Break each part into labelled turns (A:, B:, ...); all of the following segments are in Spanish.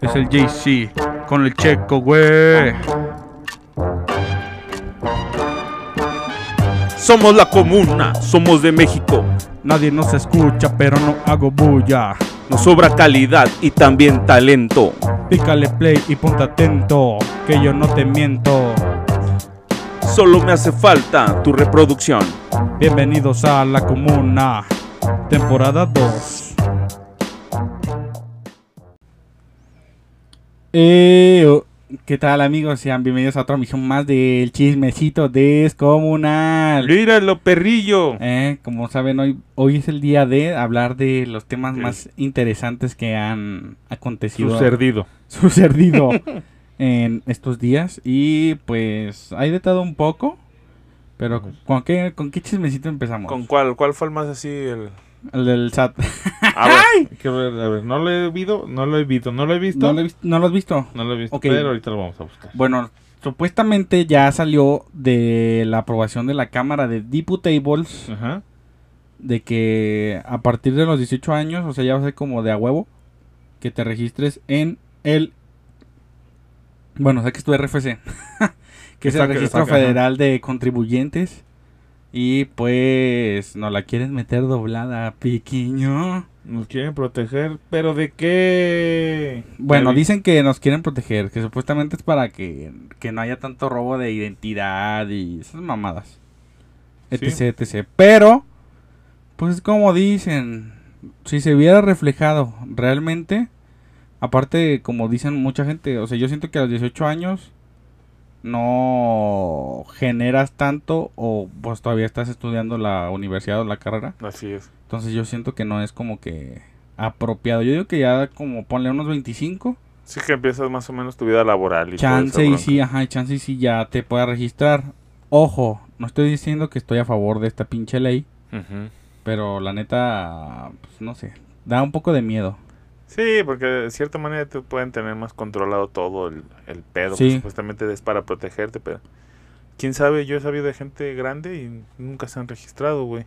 A: Es el JC con el checo, güey.
B: Somos la comuna, somos de México.
A: Nadie nos escucha, pero no hago bulla.
B: Nos sobra calidad y también talento.
A: Pícale play y ponte atento, que yo no te miento.
B: Solo me hace falta tu reproducción.
A: Bienvenidos a la comuna, temporada 2. Eh, oh, ¿Qué tal amigos? Sean bienvenidos a otra misión más del chismecito descomunal.
B: Míralo, perrillo.
A: Eh, como saben, hoy, hoy es el día de hablar de los temas
B: Sí.
A: más interesantes que han acontecido.
B: Sucedido.
A: sucedido en estos días. Y pues hay de todo un poco. Pero ¿con qué, con qué chismecito empezamos?
C: ¿Con cuál? ¿Cuál fue el más así? El...
A: El del SAT.
C: A ver, que a ver, no lo he visto, no lo he visto, no lo he visto.
A: ¿No lo, he vis- no lo has visto?
C: No lo he visto, pero ahorita lo vamos a buscar.
A: Bueno, supuestamente ya salió de la aprobación de la Cámara de Diputables
C: Ajá.
A: de que a partir de los 18 años, o sea, ya va a ser como de a huevo, que te registres en el... Bueno, sé que es tu RFC, que es el
C: Saca-
A: Registro
C: saca, ajá.
A: Federal de Contribuyentes. Y pues nos la quieres meter doblada, piquiño.
C: Nos quieren proteger, pero ¿de qué?
A: Bueno, dicen que nos quieren proteger, que supuestamente es para que, que no haya tanto robo de identidad y esas mamadas.
C: Sí.
A: Etc, etc. Pero, pues como dicen, si se viera reflejado realmente, aparte como dicen mucha gente, o sea, yo siento que a los 18 años no generas tanto o pues todavía estás estudiando la universidad o la carrera.
C: Así es.
A: Entonces yo siento que no es como que apropiado. Yo digo que ya como ponle unos 25,
C: Sí que empiezas más o menos tu vida laboral y
A: chance y sí, ajá, chance y sí ya te pueda registrar. Ojo, no estoy diciendo que estoy a favor de esta pinche ley, pero la neta, pues no sé, da un poco de miedo.
C: Sí, porque de cierta manera te pueden tener más controlado todo el, el pedo,
A: Sí.
C: supuestamente es para protegerte, pero quién sabe, yo he sabido de gente grande y nunca se han registrado, güey.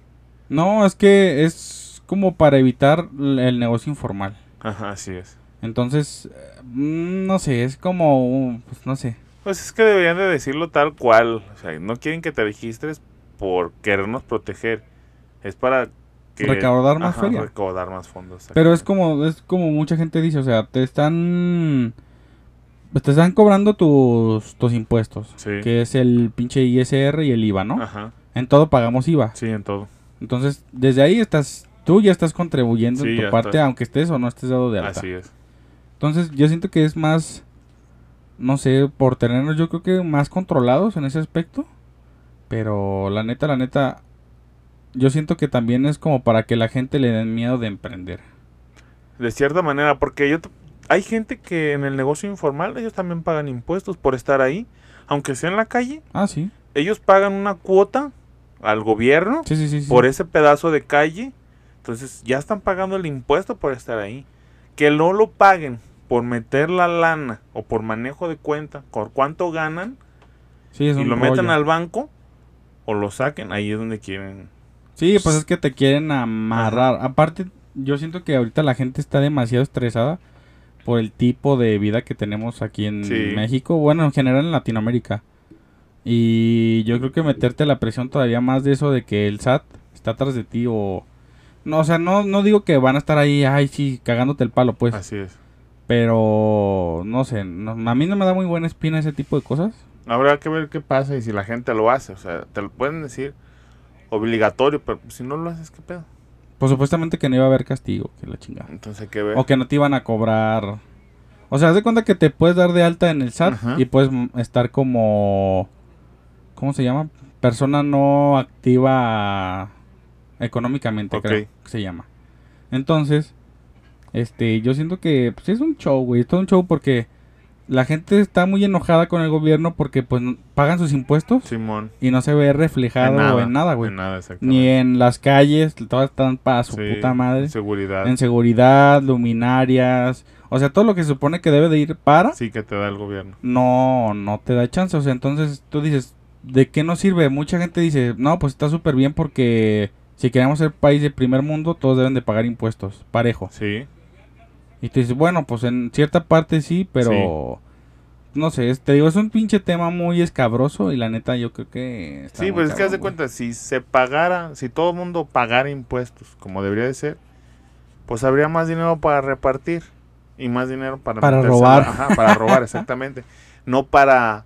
A: No, es que es como para evitar el negocio informal.
C: Ajá, así es.
A: Entonces, mm, no sé, es como, pues no sé.
C: Pues es que deberían de decirlo tal cual. O sea, no quieren que te registres por querernos proteger. Es para que...
A: Recaudar más feria.
C: Recaudar más fondos.
A: Pero es como, es como mucha gente dice, o sea, te están, te están cobrando tus, tus impuestos,
C: Sí.
A: que es el pinche ISR y el IVA, ¿no?
C: Ajá.
A: En todo pagamos IVA.
C: Sí, en todo.
A: Entonces, desde ahí estás, tú ya estás contribuyendo
C: Sí,
A: en tu parte, aunque estés o no estés dado de alta.
C: Así es.
A: Entonces, yo siento que es más, no sé, por tenernos yo creo que más controlados en ese aspecto. Pero la neta, la neta, yo siento que también es como para que la gente le den miedo de emprender.
C: De cierta manera, porque yo... Hay gente que en el negocio informal ellos también pagan impuestos por estar ahí. Aunque sea en la calle,
A: Ah, sí.
C: ellos pagan una cuota al gobierno
A: Sí, sí, sí.
C: por ese pedazo de calle. Entonces ya están pagando el impuesto por estar ahí. Que no lo paguen por meter la lana o por manejo de cuenta, por cuánto ganan,
A: Sí, es
C: y lo metan al banco o lo saquen, ahí es donde quieren.
A: Sí, pues es que te quieren amarrar. Aparte, yo siento que ahorita la gente está demasiado estresada por el tipo de vida que tenemos aquí en
C: Sí.
A: México, bueno, en general en Latinoamérica. Y yo creo que meterte la presión todavía más de eso de que el SAT está atrás de ti o... No, o sea, no, no digo que van a estar ahí, ay, sí, cagándote el palo, pues.
C: Así es.
A: Pero, no sé, no- a mí no me da muy buena espina ese tipo de cosas.
C: Habrá que ver qué pasa y si la gente lo hace. O sea, te lo pueden decir obligatorio, pero si no lo haces, ¿qué pedo?
A: Pues supuestamente que no iba a haber castigo, que la chingada.
C: Entonces hay que ver.
A: O que no te iban a cobrar. O sea, haz de cuenta que te puedes dar de alta en el SAT
C: Ajá.
A: y puedes estar como. ¿Cómo se llama? Persona no activa económicamente, creo que se llama. Entonces, este, yo siento que pues, es un show, güey. Es todo un show porque la gente está muy enojada con el gobierno porque pues pagan sus impuestos
C: Simón.
A: y no se ve reflejado en nada, güey.
C: En nada.
A: Ni en las calles, todas están para su
C: Sí,
A: puta madre
C: Seguridad.
A: en seguridad, luminarias, o sea, todo lo que se supone que debe de ir para,
C: Sí que te da el gobierno.
A: no, no te da chance, o sea, entonces tú dices, ¿de qué nos sirve? Mucha gente dice, no, pues está súper bien porque si queremos ser país de primer mundo, todos deben de pagar impuestos, parejo.
C: Sí.
A: Y tú dices, bueno, pues en cierta parte sí, pero... No sé, te digo, es un pinche tema muy escabroso y la neta yo creo que... está
C: Sí, pues es que haz de cuenta, si se pagara, si todo el mundo pagara impuestos como debería de ser, pues habría más dinero para repartir y más dinero para,
A: Para robar.
C: Ajá, para robar, exactamente. No para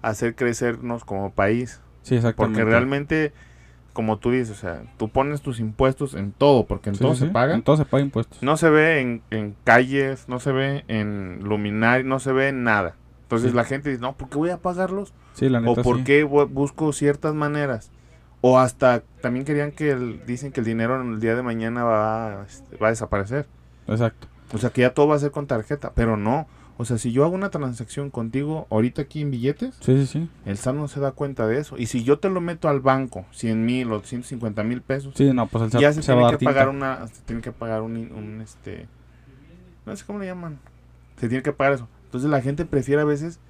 C: hacer crecernos como país.
A: Sí, exactamente.
C: Porque realmente, como tú dices, o sea, tú pones tus impuestos en todo, porque en
A: Sí,
C: todo
A: sí,
C: se paga.
A: En todo se paga impuestos.
C: No se ve en, en calles, no se ve en luminaria, no se ve en nada. Entonces
A: Sí.
C: la gente dice, no, ¿por qué voy a pagarlos?
A: Sí, la neta
C: ¿O por qué bu- busco ciertas maneras? O hasta también querían que el- dicen que el dinero en el día de mañana va, a- este, va a desaparecer.
A: Exacto.
C: O sea, que ya todo va a ser con tarjeta, pero no. O sea, si yo hago una transacción contigo ahorita aquí en billetes,
A: Sí, sí, sí.
C: el SAT no se da cuenta de eso. Y si yo te lo meto al banco, 100 mil o 150 mil pesos,
A: Sí, no, pues el
C: ya se,
A: se
C: tiene que pagar una, se tiene que pagar un, un, este, no sé cómo le llaman. Se tiene que pagar eso. Entonces la gente prefiere a veces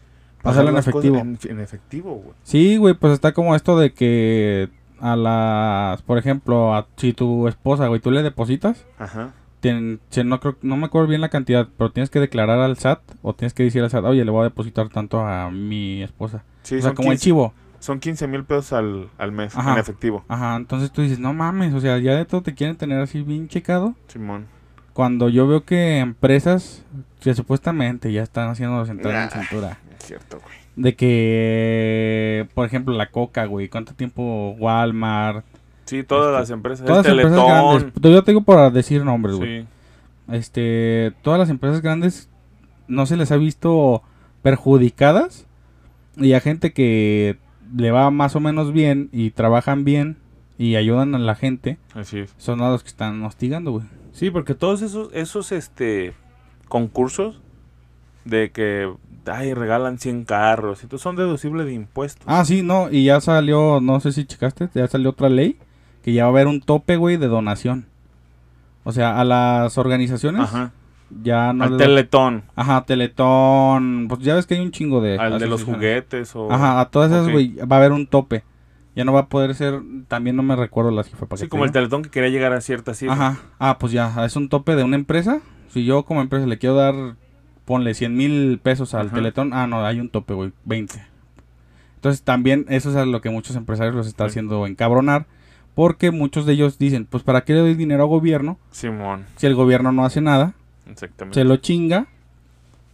A: Pasarlo en efectivo.
C: En, en efectivo, güey.
A: Sí, güey, pues está como esto de que a las, por ejemplo, a, si tu esposa, güey, tú le depositas,
C: Ajá.
A: Si no creo, no me acuerdo bien la cantidad, pero tienes que declarar al SAT o tienes que decir al SAT, oye, le voy a depositar tanto a mi esposa.
C: Sí,
A: o sea, como el
C: 15
A: chivo.
C: Son 15 mil pesos al, al mes
A: Ajá.
C: en efectivo.
A: Ajá, entonces tú dices, no mames, o sea, ya de todo te quieren tener así bien checado.
C: Simón.
A: Cuando yo veo que empresas que supuestamente ya están haciendo cintura en
C: Nah.
A: cintura.
C: Es cierto, güey.
A: De que, por ejemplo, la coca, güey, ¿cuánto tiempo Walmart?
C: Sí, todas
A: Este,
C: las empresas.
A: Todas las empresas grandes. Yo te digo por decir nombres, güey.
C: Sí.
A: Este, todas las empresas grandes no se les ha visto perjudicadas. Y a gente que le va más o menos bien y trabajan bien y ayudan a la gente,
C: Así es.
A: son a los que están hostigando, güey.
C: Sí, porque todos esos, esos este concursos de que ay, regalan 100 carros, entonces son deducibles de impuestos.
A: Ah, sí, no, y ya salió, no sé si checaste, ya salió otra ley que ya va a haber un tope, güey, de donación. O sea, a las organizaciones
C: Ajá.
A: ya no
C: Al
A: da-
C: Teletón,
A: Ajá, Teletón, pues ya ves que hay un chingo de
C: al de los juguetes o
A: Ajá, a todas esas, güey, va a haber un tope. Ya no va a poder ser, también no me recuerdo la cifra para
C: Sí,
A: que te
C: como el. Teletón que quería llegar a cierta cifra.
A: Ajá, ah, pues ya, es un tope de una empresa. Si yo como empresa le quiero dar, ponle 100 mil pesos al
C: Ajá.
A: Teletón, ah, no, hay un tope, güey, 20. Entonces también eso es a lo que muchos empresarios los está
C: Sí.
A: haciendo encabronar. Porque muchos de ellos dicen, pues ¿para qué le doy dinero al gobierno
C: Simón,
A: si el gobierno no hace nada?
C: exactamente.
A: Se lo chinga.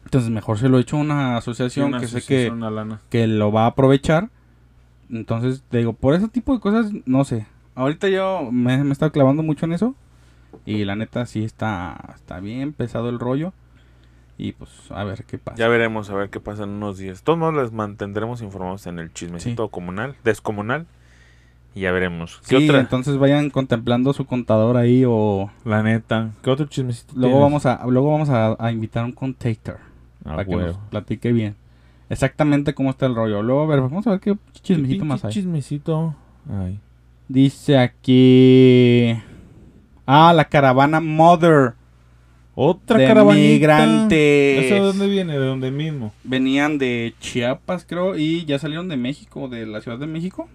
A: Entonces mejor se lo echo a una
C: Sí,
A: asociación
C: una
A: que sé que, que lo va a aprovechar. Entonces, te digo, por ese tipo de cosas, no sé. Ahorita yo me, me he estado clavando mucho en eso. Y la neta sí está, está bien pesado el rollo. Y pues a ver qué pasa.
C: Ya veremos a ver qué pasa en unos días. Todos modos les mantendremos informados en el chismecito comunal, descomunal. Y ya veremos. ¿Qué
A: Sí,
C: otra?
A: entonces vayan contemplando su contador ahí o
C: La neta. ¿Qué otro chismecito
A: luego vamos a luego vamos a, a invitar a un contactor
C: Ah,
A: para que nos platique bien exactamente cómo está el rollo. Luego a ver, vamos a ver qué chismecito más hay.
C: chismecito. Ay.
A: Dice aquí Ah, la caravana Mother
C: Otra
A: de
C: caravanita.
A: migrantes.
C: ¿Eso de dónde viene? ¿De dónde mismo?
A: Venían de Chiapas, creo, y ya salieron de México, de la Ciudad de México,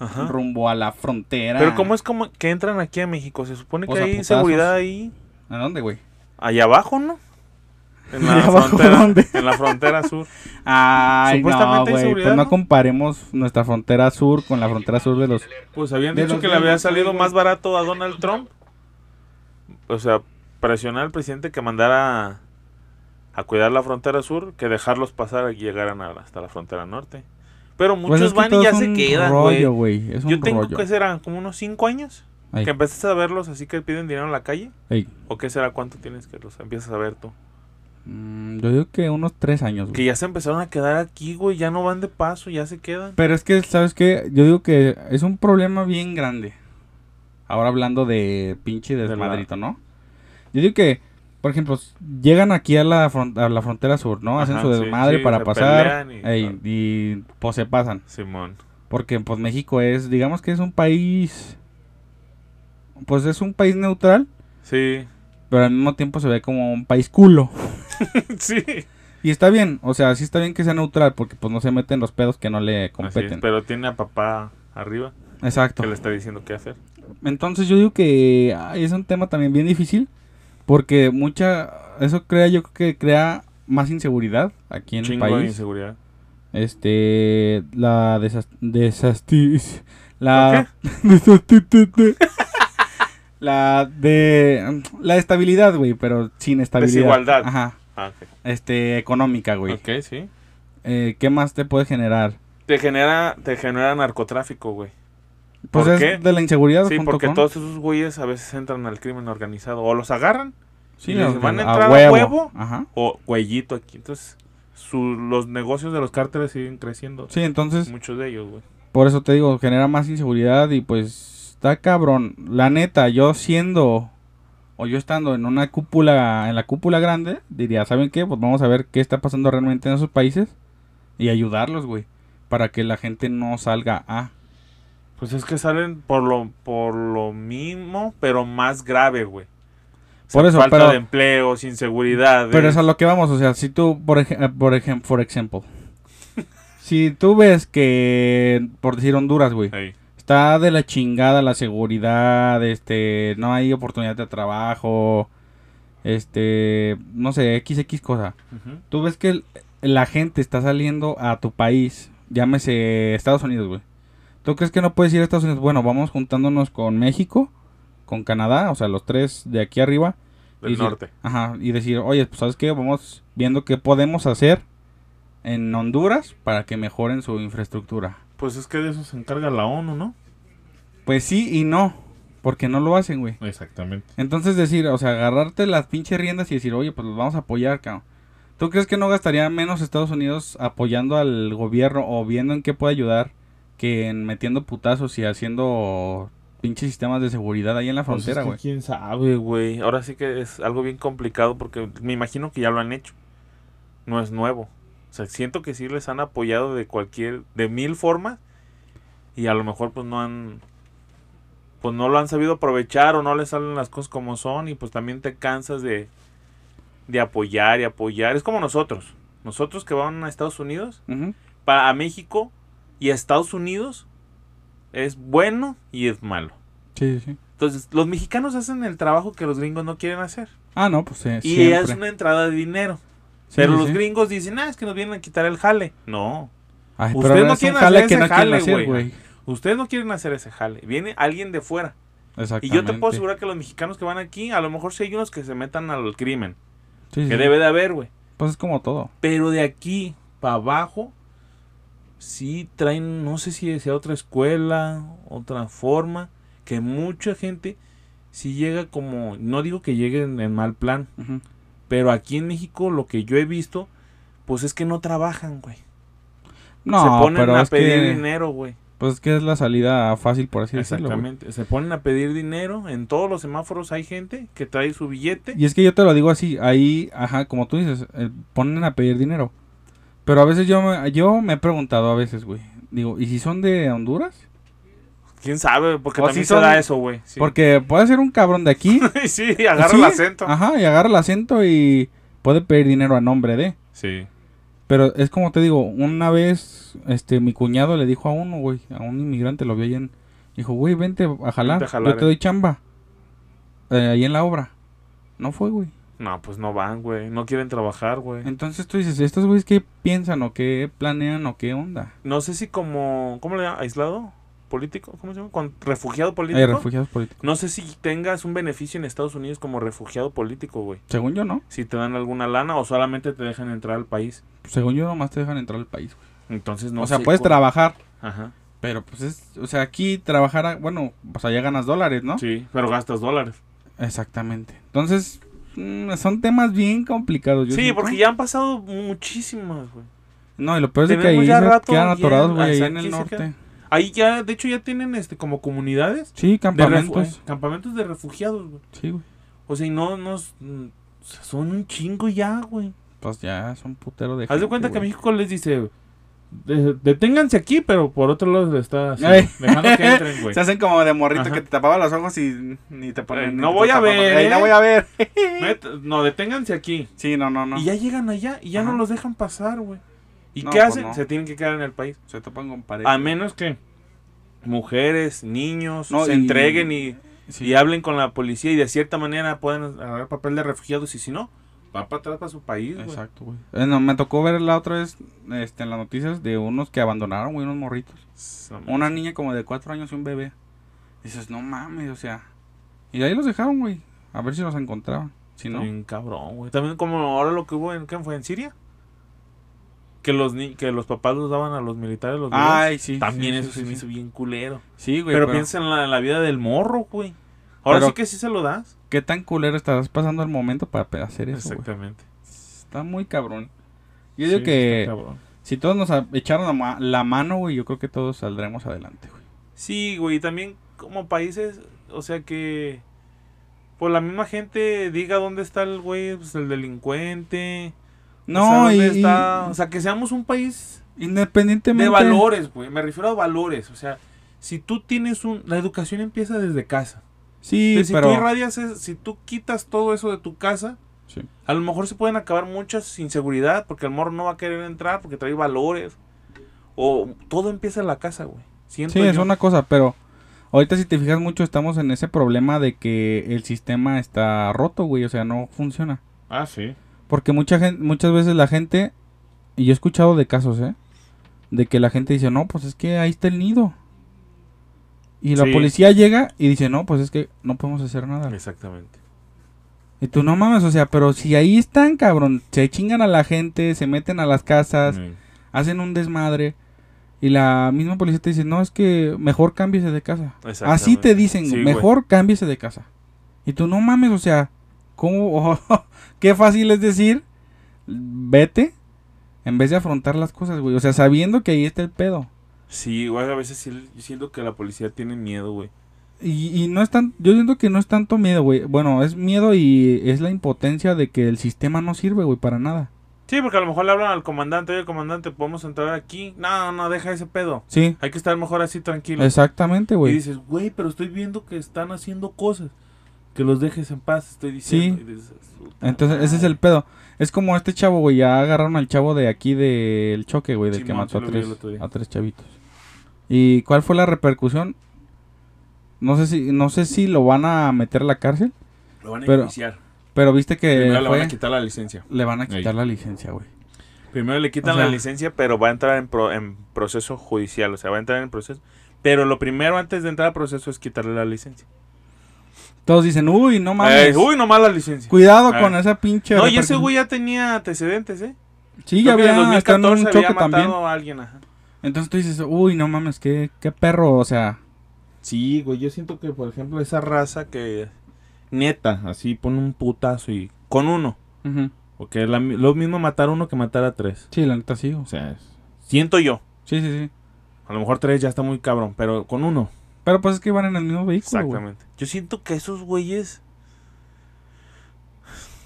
C: Ajá.
A: rumbo a la frontera.
C: Pero ¿cómo es como que entran aquí a México? Se supone
A: Pues
C: que
A: a
C: hay
A: putazos.
C: seguridad ahí.
A: ¿A dónde, güey?
C: Allá abajo, ¿no? En la
A: ¿Allá abajo
C: frontera.
A: dónde?
C: En la frontera sur.
A: Ay, no,
C: Supuestamente hay
A: güey, pues no
C: ¿no?
A: comparemos nuestra frontera sur con la frontera sur de los...
C: Pues habían dicho que le había salido más barato a Donald Trump. O sea, presionar al presidente que mandara a, a cuidar la frontera sur que dejarlos pasar y llegaran a- hasta la frontera norte. Pero
A: Pues
C: muchos
A: es que
C: van y ya
A: es
C: se
A: un
C: quedan,
A: rollo,
C: güey. Yo tengo
A: rollo.
C: que serán como unos 5 años que empezaste a verlos así que piden dinero en la calle.
A: ey.
C: ¿O qué será cuánto tienes que los empiezas a ver tú?
A: Mm, yo digo que unos tres años, güey.
C: Que ya se empezaron a quedar aquí, güey, ya no van de paso, ya se quedan.
A: Pero es que, ¿sabes qué? Yo digo que es un problema bien grande. Ahora hablando de pinche desmadrito, ¿no? Yo digo que, por ejemplo, llegan aquí a la, fron- a la frontera sur, ¿no? Hacen
C: Ajá,
A: su desmadre
C: sí,
A: para
C: se
A: pasar.
C: y-
A: ey, y pues se pasan.
C: Simón.
A: Porque pues México es, digamos que es un país... Pues es un país neutral,
C: Sí.
A: pero al mismo tiempo se ve como un país culo.
C: sí.
A: Y está bien, o sea, sí está bien que sea neutral porque pues no se meten los pedos que no le
C: Así es,
A: competen.
C: pero tiene a papá arriba
A: Exacto.
C: que le está diciendo qué hacer.
A: Entonces yo digo que ay, es un tema también bien difícil porque mucha eso crea, yo creo que crea más inseguridad aquí en
C: Chingo
A: el
C: de
A: país.
C: inseguridad.
A: Este, la desas, desasti- la la de la estabilidad, güey, pero sin estabilidad.
C: Desigualdad.
A: Ajá.
C: Ah.
A: Este, económica, güey.
C: Ok, sí.
A: Eh, ¿Qué más te puede generar?
C: Te genera, te genera narcotráfico, güey.
A: Pues
C: ¿Por
A: es
C: qué?
A: de la inseguridad
C: Sí,
A: junto
C: porque
A: con-
C: todos esos güeyes a veces entran al crimen organizado. O los agarran
A: Sí,
C: y les van a entrar a huevo.
A: Ajá.
C: o cuellito aquí. Entonces, su- los negocios de los cárteles siguen creciendo.
A: Sí, entonces
C: Muchos de ellos, güey.
A: Por eso te digo, genera más inseguridad y pues está cabrón. La neta, yo siendo o yo estando en una cúpula, en la cúpula grande, diría, ¿saben qué? Pues vamos a ver qué está pasando realmente en esos países y ayudarlos, güey, para que la gente no salga a...
C: Pues es que salen por lo, por lo mismo, pero más grave, güey. O sea,
A: Por eso,
C: falta
A: pero-
C: de empleos, inseguridad.
A: Pero es a lo que vamos, o sea, si tú, por ejemplo, por ejemplo, por ejemplo, si tú ves que, por decir Honduras, güey, está de la chingada la seguridad, este, no hay oportunidad de trabajo, este, no sé, XX cosa. Tú ves que el- la gente está saliendo a tu país, llámese Estados Unidos, güey. ¿Tú crees que no puedes ir a Estados Unidos? Bueno, vamos juntándonos con México, con Canadá, o sea, los tres de aquí arriba.
C: Del
A: y decir-
C: norte.
A: Ajá, y decir, oye, pues sabes qué, vamos viendo qué podemos hacer en Honduras para que mejoren su infraestructura.
C: Pues es que de eso se encarga la ONU, ¿no?
A: Pues sí y no, porque no lo hacen, güey.
C: Exactamente.
A: Entonces decir, o sea, agarrarte las pinches riendas y decir, oye, pues los vamos a apoyar, cabrón. ¿Tú crees que no gastaría menos Estados Unidos apoyando al gobierno o viendo en qué puede ayudar que en metiendo putazos y haciendo pinches sistemas de seguridad ahí en la frontera, güey?
C: Pues es que quién sabe, güey. Ahora sí que es algo bien complicado porque me imagino que ya lo han hecho. No es nuevo. O sea, siento que sí les han apoyado de cualquier, de mil formas y a lo mejor pues no han, pues no lo han sabido aprovechar o no les salen las cosas como son y pues también te cansas de, de apoyar y apoyar. Es como nosotros. Nosotros que van a Estados Unidos, para a México y a Estados Unidos es bueno y es malo.
A: Sí, sí.
C: Entonces, los mexicanos hacen el trabajo que los gringos no quieren hacer.
A: Ah, no, pues sí,
C: Y
A: siempre.
C: es una entrada de dinero.
A: Sí,
C: pero
A: sí,
C: los gringos dicen, ah, es que nos vienen a quitar el jale. No,
A: Ay,
C: Ustedes no quieren hacer ese
A: no
C: jale, güey. ustedes no quieren hacer ese jale. Viene alguien de fuera. Y
A: Exactamente.
C: yo te puedo asegurar que los mexicanos que van aquí, a lo mejor sí hay unos que se metan al crimen.
A: Sí, sí,
C: Que debe de haber, güey.
A: Pues es como todo.
C: Pero de aquí para abajo, sí traen, no sé si sea otra escuela, otra forma, que mucha gente sí llega como, no digo que lleguen en mal plan, pero aquí en México lo que yo he visto, pues es que no trabajan, güey.
A: No,
C: Se ponen
A: pero
C: a pedir
A: que,
C: dinero, güey.
A: pues es que es la salida fácil, por así decirlo.
C: Exactamente. Se ponen a pedir dinero. En todos los semáforos hay gente que trae su billete.
A: Y es que yo te lo digo así, ahí, ajá, como tú dices, eh, ponen a pedir dinero. Pero a veces yo me, yo me he preguntado a veces, güey. Digo, ¿y si son de Honduras?
C: ¿Quién sabe? Porque
A: O
C: también
A: si
C: se da eso, güey. Sí.
A: Porque puede ser un cabrón de aquí.
C: sí, agarra
A: Sí,
C: el acento.
A: Ajá, y agarra el acento y puede pedir dinero a nombre de.
C: Sí.
A: Pero es como te digo, una vez, este, mi cuñado le dijo a uno, güey, a un inmigrante, lo vio ahí en... Dijo, güey, vente a jalar,
C: Vente a jalar,
A: yo te
C: eh".
A: doy chamba. eh, ahí en la obra. No fue, güey.
C: No, pues no van, güey. No quieren trabajar, güey.
A: Entonces tú dices, ¿estos güeyes qué piensan o qué planean o qué onda?
C: No sé si como... ¿Cómo le llaman? ¿Aislado? ¿Político? ¿Cómo se llama? ¿Refugiado político?
A: Hay refugiados políticos.
C: No sé si tengas un beneficio en Estados Unidos como refugiado político, güey.
A: Según yo, no.
C: Si te dan alguna lana o solamente te dejan entrar al país.
A: Según yo, nomás te dejan entrar al país, güey.
C: Entonces no
A: o sea,
C: sé
A: puedes
C: cuál-
A: trabajar,
C: Ajá.
A: pero pues es... O sea, aquí trabajar, a- bueno, pues allá ganas dólares, ¿no?
C: Sí, pero gastas dólares.
A: Exactamente. Entonces, son temas bien complicados. yo
C: sí,
A: siento.
C: porque ya han pasado muchísimas, güey.
A: No, y lo peor es que ahí se quedan atorados, güey, ahí en el norte.
C: Ahí ya, de hecho, ya tienen este como comunidades.
A: Sí, campamentos.
C: eh, campamentos de refugiados, güey.
A: Sí, güey.
C: O sea, y no nos... mm, Son un chingo ya, güey.
A: Pues ya son putero de
C: Haz de cuenta que. México les dice... "De- deténganse aquí, pero por otro lado le está así, dejando que entren, güey.
A: Se hacen como de morrito
C: Ajá.
A: que te tapaba los ojos y ni te ponen.
C: Eh, no
A: te
C: voy a
A: tapaban.
C: ver,
A: Ey, no
C: ¿eh?
A: voy a ver.
C: Met- no, deténganse aquí.
A: Sí, no, no, no.
C: Y ya llegan allá y ya no los dejan pasar, güey. ¿Y
A: No,
C: qué
A: pues
C: hacen?
A: no.
C: Se tienen que quedar en el país.
A: Se topan con pared.
C: A menos que mujeres, niños
A: No,
C: se
A: y-
C: entreguen y,
A: Sí.
C: y hablen con la policía y de cierta manera puedan agarrar papel de refugiados y si no, va para atrás para su país, güey.
A: Exacto, güey. Eh, no, me tocó ver la otra vez este, en las noticias de unos que abandonaron, güey, unos morritos. Una niña como de cuatro años y un bebé. Dices, no mames, o sea. Y ahí los dejaron, güey. A ver si los encontraban. Si no.
C: Bien cabrón, güey. También como ahora lo que hubo en, ¿qué fue? ¿En Siria? Que los, ni que los papás los daban a los militares los.
A: Ay, sí.
C: También
A: sí,
C: eso
A: sí,
C: se
A: sí,
C: me hizo bien culero.
A: Sí, güey.
C: pero,
A: pero
C: piensa en la, en la vida del morro, güey. Ahora
A: Pero-
C: sí que sí se lo das.
A: ¿Qué tan culero estás pasando el momento para hacer eso?
C: Exactamente.
A: Está muy cabrón. Yo digo
C: Sí,
A: que si todos nos echaron la, ma- la mano, güey, yo creo que todos saldremos adelante, güey.
C: Sí, güey, también como países, o sea que pues la misma gente diga dónde está el güey, pues el delincuente.
A: No,
C: o sea,
A: y
C: está, o sea, que seamos un país
A: independientemente
C: de valores, güey, me refiero a valores, o sea, si tú tienes un la educación empieza desde casa.
A: Sí,
C: si
A: pero
C: tú irradias, si tú quitas todo eso de tu casa,
A: Sí.
C: a lo mejor se pueden acabar muchas inseguridad porque el morro no va a querer entrar porque trae valores. O todo empieza en la casa, güey. Siento
A: Sí, es una cosa, pero ahorita si te fijas mucho estamos en ese problema de que el sistema está roto, güey, o sea, no funciona.
C: Ah, sí.
A: Porque mucha gente, muchas veces la gente, y yo he escuchado de casos, ¿eh? De que la gente dice, no, pues es que ahí está el nido. Y la
C: Sí.
A: policía llega y dice, no, pues es que no podemos hacer nada.
C: Exactamente.
A: Y tú no mames, o sea, pero si ahí están, cabrón, se chingan a la gente, se meten a las casas,
C: Mm.
A: hacen un desmadre. Y la misma policía te dice, no, es que mejor cámbiese de casa. Así te dicen,
C: Sí, güey.
A: mejor cámbiese de casa. Y tú no mames, o sea, ¿cómo? Qué fácil es decir, vete, en vez de afrontar las cosas, güey. O sea, sabiendo que ahí está el pedo.
C: Sí, güey, a veces sí, yo siento que la policía tiene miedo, güey.
A: Y, y no es tan, yo siento que no es tanto miedo, güey. Bueno, es miedo y es la impotencia de que el sistema no sirve, güey, para nada.
C: Sí, porque a lo mejor le hablan al comandante, oye, comandante, ¿podemos entrar aquí? No, no, deja ese pedo.
A: Sí,
C: Hay que estar mejor así tranquilo.
A: exactamente,
C: Y
A: güey.
C: dices, güey, pero estoy viendo que están haciendo cosas. Que los dejes en paz, estoy diciendo.
A: Sí.
C: Y dices, "Puta
A: Entonces, ese es el
C: madre".
A: pedo. Es como este chavo, güey, ya agarraron al chavo de aquí del choque, güey, del que mató a tres, a tres chavitos. ¿Y cuál fue la repercusión? No sé si, no sé si lo van a meter a la cárcel,
C: Lo van a
A: pero-
C: iniciar.
A: pero viste que
C: Primero le van a quitar la licencia.
A: le van a quitar
C: Ahí.
A: la licencia, güey.
C: Primero le quitan
A: O sea-
C: la licencia, pero va a entrar en, pro- en proceso judicial. O sea, va a entrar en proceso. Pero lo primero antes de entrar al proceso es quitarle la licencia.
A: Todos dicen, uy, no mames.
C: Eh, uy, nomás la licencia.
A: Cuidado
C: Eh.
A: con esa pinche.
C: No, y ese
A: repercusión".
C: güey ya tenía antecedentes, ¿eh?
A: Sí, ya
C: Creo
A: había en un
C: 2014 había
A: choque también.
C: matado a alguien, ajá.
A: Entonces tú dices, uy, no mames, qué, qué perro, o sea.
C: Sí, güey, yo siento que, por ejemplo, esa raza que neta, así pone un putazo y con uno. Porque la lo mismo matar uno que matar a tres.
A: Sí, la neta sí. o
C: O
A: sea,
C: es- siento yo.
A: Sí, sí, sí.
C: A lo mejor tres ya está muy cabrón, pero con uno.
A: Pero pues es que iban en el mismo vehículo, güey.
C: Exactamente. Yo siento que esos güeyes.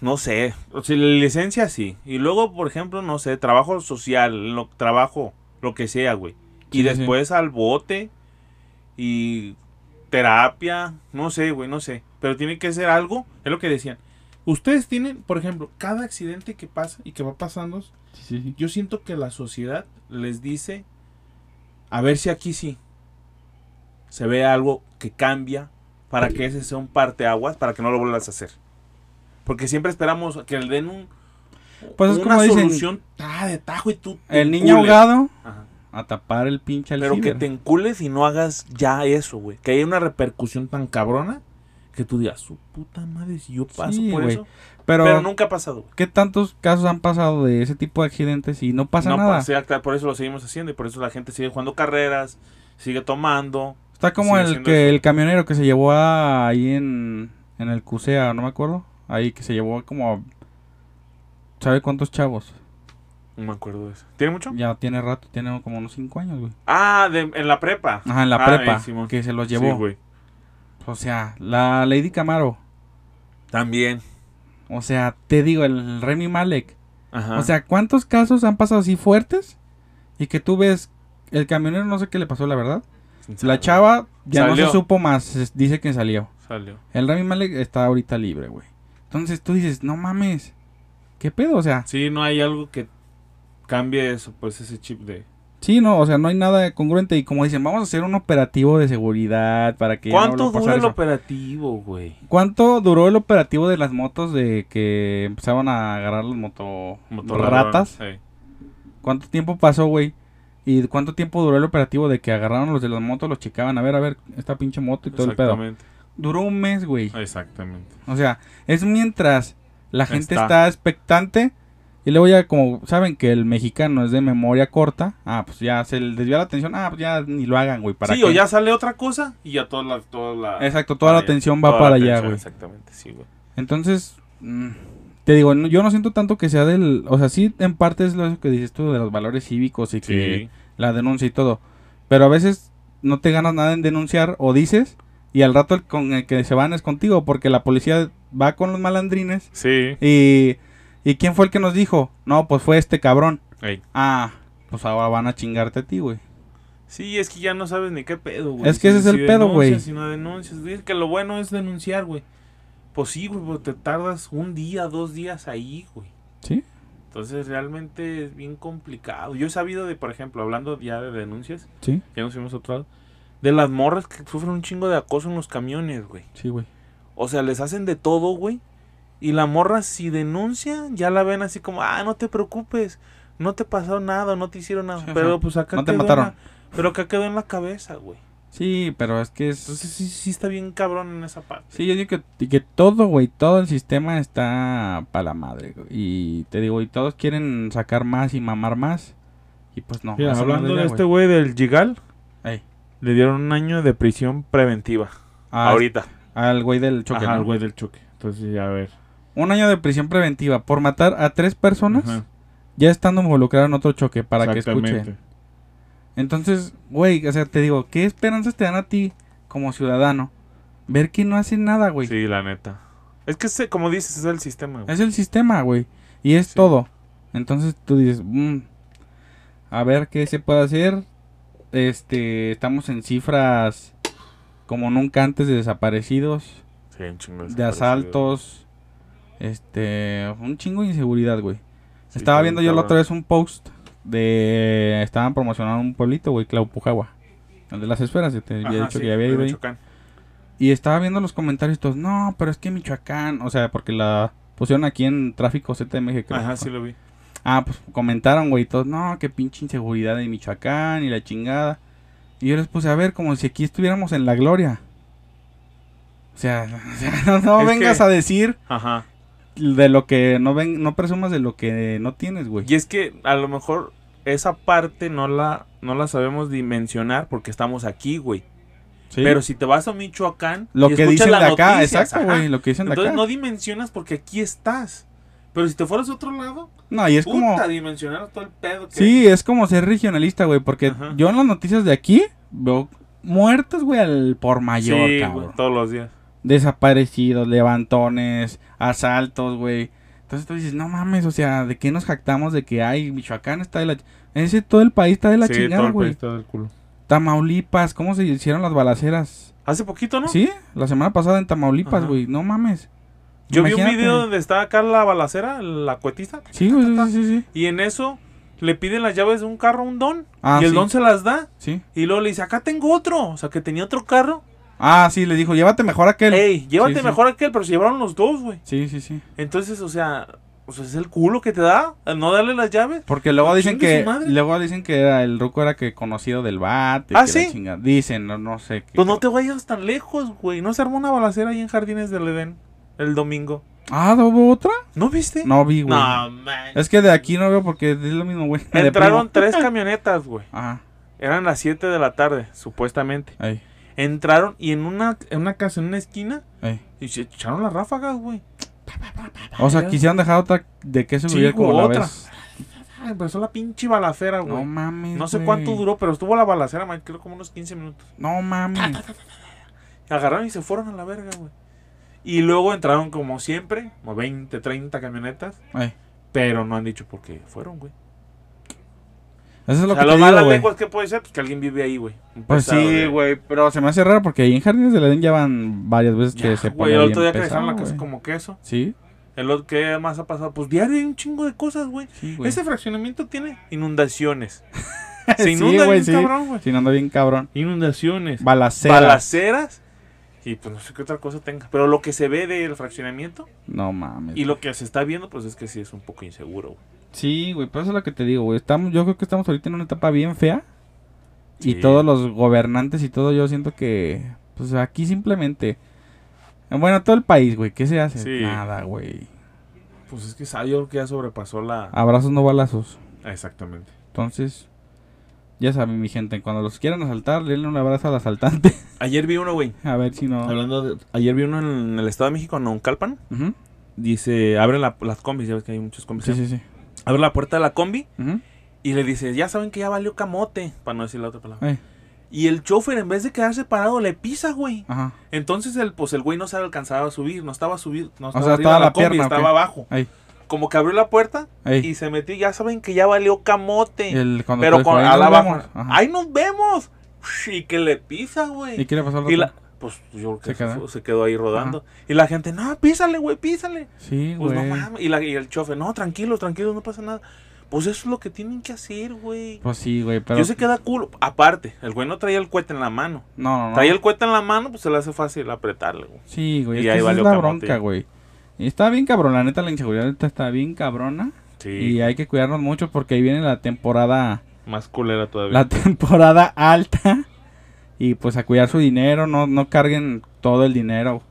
C: No sé. O sea, la licencia sí. Y luego, por ejemplo, no sé, trabajo social, lo, trabajo, lo que sea, güey.
A: Sí,
C: y
A: sí,
C: después al bote. Y terapia. No sé, güey, no sé. Pero tiene que ser algo. Es lo que decían. Ustedes tienen, por ejemplo, cada accidente que pasa y que va pasando.
A: Sí.
C: Yo siento que la sociedad les dice. A ver si aquí sí. Se ve algo que cambia para que ese sea un parteaguas para que no lo vuelvas a hacer. Porque siempre esperamos que le den un,
A: Pues es
C: una
A: como dicen,
C: solución ah, de tajo y tú
A: El niño ahogado
C: Ajá.
A: a tapar el pinche
C: Pero que te encules y no hagas ya eso, güey. Que haya una repercusión tan cabrona que tú digas, su puta madre, si yo paso
A: Sí,
C: por
A: güey.
C: eso.
A: Pero,
C: Pero, nunca ha pasado, güey.
A: ¿qué tantos casos han pasado de ese tipo de accidentes y no pasa
C: No
A: nada?
C: pasa, acá, por eso lo seguimos haciendo y por eso la gente sigue jugando carreras, sigue tomando.
A: Está como el que
C: eso.
A: el camionero que se llevó a, ahí en, en el Cusea, no me acuerdo. Ahí que se llevó como a- ¿Sabe cuántos chavos?
C: No me acuerdo de eso. ¿Tiene mucho?
A: Ya tiene rato, tiene como unos 5 años, güey.
C: Ah, de- en la prepa.
A: Ajá, en la
C: Ah,
A: prepa,
C: eh,
A: que se los
C: Sí,
A: llevó.
C: güey.
A: o sea, la Lady Camaro.
C: También.
A: O sea, te digo, el Remy Malek.
C: Ajá.
A: O sea, ¿cuántos casos han pasado así fuertes? Y que tú ves, el camionero no sé qué le pasó, la verdad. La chava ya no se supo más, dice que salió.
C: Salió.
A: El Remy Malek está ahorita libre, güey. Entonces tú dices, no mames, ¿qué pedo? O sea,
C: Sí, no hay algo que cambie eso, pues ese chip de...
A: Sí, no, o sea, no hay nada congruente. Y como dicen, vamos a hacer un operativo de seguridad para que. no
C: ¿Cuánto
A: pasar
C: el
A: eso.
C: operativo, güey?
A: ¿Cuánto duró el operativo de las motos de que empezaban a agarrar los moto,
C: Motorradrón,
A: ratas?
C: sí.
A: ¿Cuánto tiempo pasó, güey? ¿Y cuánto tiempo duró el operativo de que agarraron los de las motos, los checaban? A ver, a ver, esta pinche moto y todo el pedo.
C: Exactamente.
A: Duró un mes, güey.
C: Exactamente.
A: O sea, es mientras la gente
C: Está.
A: está, expectante. Y luego ya como saben que el mexicano es de memoria corta, ah, pues ya se le desvía la atención, ah, pues ya ni lo hagan, güey, para
C: Sí,
A: qué?
C: o ya sale otra cosa y ya toda la... Toda la
A: Exacto, toda la
C: allá.
A: atención va para allá, güey.
C: Exactamente, sí, güey.
A: Entonces, mm, te digo, no- yo no siento tanto que sea del, o sea, sí en parte es lo que dices tú de los valores cívicos y que
C: Sí.
A: la denuncia y todo, pero a veces no te ganas nada en denunciar o dices y al rato el con el que se van es contigo porque la policía va con los malandrines
C: Sí.
A: y y quién fue el que nos dijo, no, pues fue este cabrón,
C: Ey.
A: ah, pues ahora van a chingarte a ti, güey.
C: Sí, es que ya no sabes ni qué pedo, güey.
A: Es que ese es el pedo, güey.
C: denuncias, Si no denuncias, Dices que lo bueno es denunciar, güey. Pues sí, güey, pero te tardas un día, dos días ahí, güey.
A: Sí.
C: Entonces realmente es bien complicado. Yo he sabido de, por ejemplo, hablando ya de denuncias,
A: Sí,
C: ya nos fuimos a otro lado, de las morras que sufren un chingo de acoso en los camiones, güey.
A: sí, güey.
C: O sea, les hacen de todo, güey. Y la morra, si denuncia, ya la ven así como, ah, no te preocupes, no te pasó nada, no te hicieron nada.
A: Sí,
C: pero pues acá
A: no te
C: quedó en
A: mataron.
C: la- pero acá quedó en la cabeza, güey.
A: Sí, pero es que es
C: Entonces sí, sí está bien cabrón en esa parte.
A: Sí, yo digo que, todo, güey, todo el sistema está para la madre. güey. Y te digo, y todos quieren sacar más y mamar más. Y pues no.
C: Mira, hablando de este güey del Gigal,
A: Ey.
C: Le dieron un año de prisión preventiva.
A: Ah,
C: ahorita.
A: Al güey del choque.
C: Ajá,
A: ¿no?
C: el güey del choque. Entonces, ya a ver.
A: Un año de prisión preventiva por matar a tres personas
C: Ajá,
A: ya estando involucrado en otro choque para que
C: exactamente.
A: escuchen. Entonces, güey, o sea, te digo, ¿qué esperanzas te dan a ti como ciudadano? Ver que no hacen nada, güey.
C: Sí, la neta. Es que, ese, como dices, es el sistema. güey.
A: Es el sistema, güey. Y es
C: Sí.
A: todo. Entonces tú dices, "Mm, a ver qué se puede hacer. Este, estamos en cifras como nunca antes de desaparecidos,
C: Sí, un chingo
A: de asaltos, este, un chingo de inseguridad, güey.
C: Sí,
A: Estaba viendo yo la otra vez un post de, estaban promocionando un pueblito, güey, Claupujagua. El de las esferas, que te había
C: Ajá,
A: dicho
C: sí,
A: que había ido ahí. Y estaba viendo los comentarios todos, no, pero es que Michoacán, o sea, porque la pusieron aquí en tráfico CTMG, creo.
C: Ajá, sí lo vi.
A: Ah, pues comentaron, güey, todos, no, qué pinche inseguridad de Michoacán y la chingada. Y yo les puse a ver como si aquí estuviéramos en la gloria. O sea, o sea, no, vengas
C: que-
A: a decir
C: Ajá.
A: de lo que no ven, no presumas de lo que no tienes, güey.
C: Y es que a lo mejor esa parte no la, no la sabemos dimensionar porque estamos aquí, güey.
A: Sí.
C: Pero si te vas a Michoacán,
A: lo
C: y
A: que dicen de acá,
C: noticias,
A: exacto, güey, lo que dicen de
C: Entonces
A: acá.
C: no dimensionas porque aquí estás. Pero si te fueras a otro lado,
A: No, y es como
C: puta, dimensionar todo el pedo. que-
A: Sí, es como ser regionalista, güey, porque
C: Ajá.
A: yo en las noticias de aquí veo muertos, güey, al por mayor,
C: Sí,
A: cabrón.
C: güey, todos los días.
A: Desaparecidos, levantones, asaltos, güey. Entonces tú dices, no mames, o sea, ¿de qué nos jactamos de que hay Michoacán está de la... Ese todo el país está de la
C: sí,
A: chingada,
C: el
A: güey.
C: país está del culo.
A: Tamaulipas, ¿cómo se hicieron las balaceras?
C: Hace poquito, ¿no?
A: Sí, la semana pasada en Tamaulipas, güey, no mames.
C: Yo vi un video donde está acá la balacera, la cuetista.
A: Sí, güey, sí, sí, sí.
C: Y en eso le piden las llaves de un carro a un don.
A: Ah,
C: y el
A: sí.
C: don se las da.
A: Sí.
C: Y luego le dice, acá tengo otro. O sea, que tenía otro carro.
A: Ah, sí, le dijo, llévate mejor aquel.
C: Ey, llévate
A: Sí, sí.
C: mejor aquel, pero se llevaron los dos, güey.
A: Sí, sí, sí.
C: Entonces, o sea, o sea, es el culo que te da al no darle las llaves.
A: Porque luego dicen que luego dicen que era el ruco era que conocido del bate.
C: ¿Ah,
A: que
C: sí?
A: la Dicen, no, no sé. qué-
C: Pues no te vayas tan lejos, güey. No se armó una balacera ahí en Jardines del Edén el domingo.
A: Ah, ¿hubo otra?
C: ¿No viste?
A: No vi, güey.
C: No, man.
A: Es que de aquí no veo porque es lo mismo, güey.
C: Entraron tres camionetas, güey.
A: Ajá.
C: Eran las 7 de la tarde, supuestamente.
A: Ahí,
C: Entraron y en una, en una casa, en una esquina,
A: ahí.
C: y se echaron las ráfagas, güey.
A: O sea, quisieron dejar otra de queso
C: Sí,
A: gruyere como
C: güey,
A: la
C: otra.
A: vez.
C: Ay, empezó la pinche balacera,
A: No
C: güey.
A: mames.
C: No, sé
A: güey.
C: cuánto duró, pero estuvo la balacera, man, creo como unos 15 minutos.
A: No mames.
C: Agarraron y se fueron a la verga, güey. Y luego entraron como siempre, como 20, 30 camionetas, pero no han dicho por qué fueron, güey.
A: Eso es lo
C: o sea,
A: que
C: lo
A: güey.
C: lenguas que puede ser, pues que alguien vive ahí, güey.
A: Pues sí,
C: de-
A: güey, pero se me hace raro porque ahí en Jardines del Edén ya van varias veces que se
C: güey,
A: pone
C: el
A: bien
C: otro día que dejaron la casa
A: güey.
C: como queso.
A: Sí,
C: El otro que más ha pasado, pues diario hay un chingo de cosas, güey.
A: sí, güey.
C: Ese fraccionamiento tiene inundaciones, Se
A: Sí,
C: inunda
A: güey,
C: bien
A: sí.
C: cabrón, güey.
A: Si no anda bien cabrón.
C: Inundaciones.
A: Balacera.
C: Balaceras. Y pues no sé qué otra cosa tenga. Pero lo que se ve del fraccionamiento
A: No mames.
C: y lo que se está viendo, pues es que sí es un poco inseguro. güey.
A: Sí, güey, pero eso es lo que te digo, güey. Estamos, yo creo que estamos ahorita en una etapa bien fea. Y todos los gobernantes y todo, yo siento que, pues aquí simplemente... Bueno, todo el país, güey. ¿Qué se hace?
C: Sí.
A: Nada, güey.
C: Pues es que sabe, yo creo que ya sobrepasó la.
A: Abrazos no balazos.
C: Exactamente.
A: Entonces, ya saben, mi gente, cuando los quieran asaltar, denle un abrazo al asaltante.
C: Ayer vi uno, güey.
A: A ver si no...
C: Hablando de. Ayer vi uno en el Estado de México, en Naucalpan.
A: Ujú.
C: Dice, abre la- las combis, ya ves que hay muchos combis.
A: Sí,
C: ¿eh?
A: sí, sí.
C: Abre la puerta de la combi
A: Ujú.
C: y le dice, ya saben que ya valió camote, para no decir la otra palabra.
A: Eh,
C: Y el chofer, en vez de quedarse parado, le pisa, güey.
A: Ajá.
C: Entonces el, pues el güey no se alcanzaba a subir, no estaba a subir, no estaba
A: sea,
C: arriba
A: estaba
C: de la,
A: la
C: combi,
A: pierna, ¿o
C: estaba abajo.
A: Ahí.
C: Como que abrió la puerta y se metió, ya saben que ya valió camote.
A: El,
C: pero con
A: "Ahí
C: a
A: nos
C: la
A: vemos".
C: baja.
A: Ajá.
C: ¡Ahí nos vemos! Y que le pisa,
A: ¿Y
C: güey.
A: qué le pasó al
C: Y la, pues yo creo que
A: Se
C: se,
A: quedó.
C: se ahí rodando. Y la gente, no, písale, güey, písale.
A: Sí,
C: Pues
A: güey.
C: no mames. Y, la- y el chofer, no, tranquilo, tranquilo, no pasa nada. Pues eso es lo que tienen que hacer, güey.
A: Pues sí, güey, pero...
C: Yo sé que da culo. Aparte, el güey no traía el cohete en la mano.
A: No, no, no.
C: Traía el cohete en la mano, pues se le hace fácil apretarle, güey.
A: Sí, güey,
C: Y
A: es
C: ahí
A: que esa es
C: valió
A: la
C: camote.
A: bronca, güey. Y está bien cabrón, la neta, la inseguridad ahorita está bien cabrona.
C: Sí.
A: Y hay que cuidarnos mucho porque ahí viene la temporada,
C: Más culera todavía.
A: la temporada alta. Y pues a cuidar su dinero, no, no carguen todo el dinero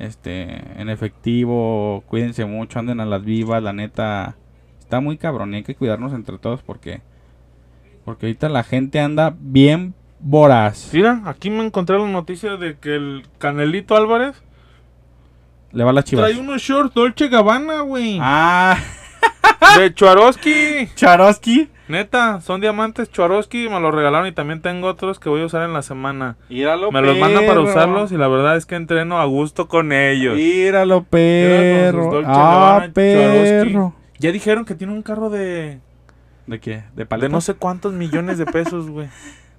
A: este en efectivo, cuídense mucho, anden a las vivas, la neta está muy cabrón y hay que cuidarnos entre todos porque porque ahorita la gente anda bien voraz.
C: Mira, aquí me encontré la noticia de que el Canelito Álvarez
A: Le va la chivas.
C: trae unos shorts Dolce Gabbana, güey.
A: Ah,
C: De Swarovski.
A: Charoski.
C: Neta, son diamantes Swarovski, me los regalaron y también tengo otros que voy a usar en la semana.
A: Míralo,
C: Me los mandan para
A: perro.
C: usarlos y la verdad es que entreno a gusto con ellos.
A: Míralo,
C: Mira
A: perro.
C: Dolce
A: Ah,
C: Gabbana
A: perro.
C: Ya dijeron que tiene un carro de,
A: ¿De qué? ¿De
C: de
A: paleta?
C: no sé cuántos millones de pesos, güey.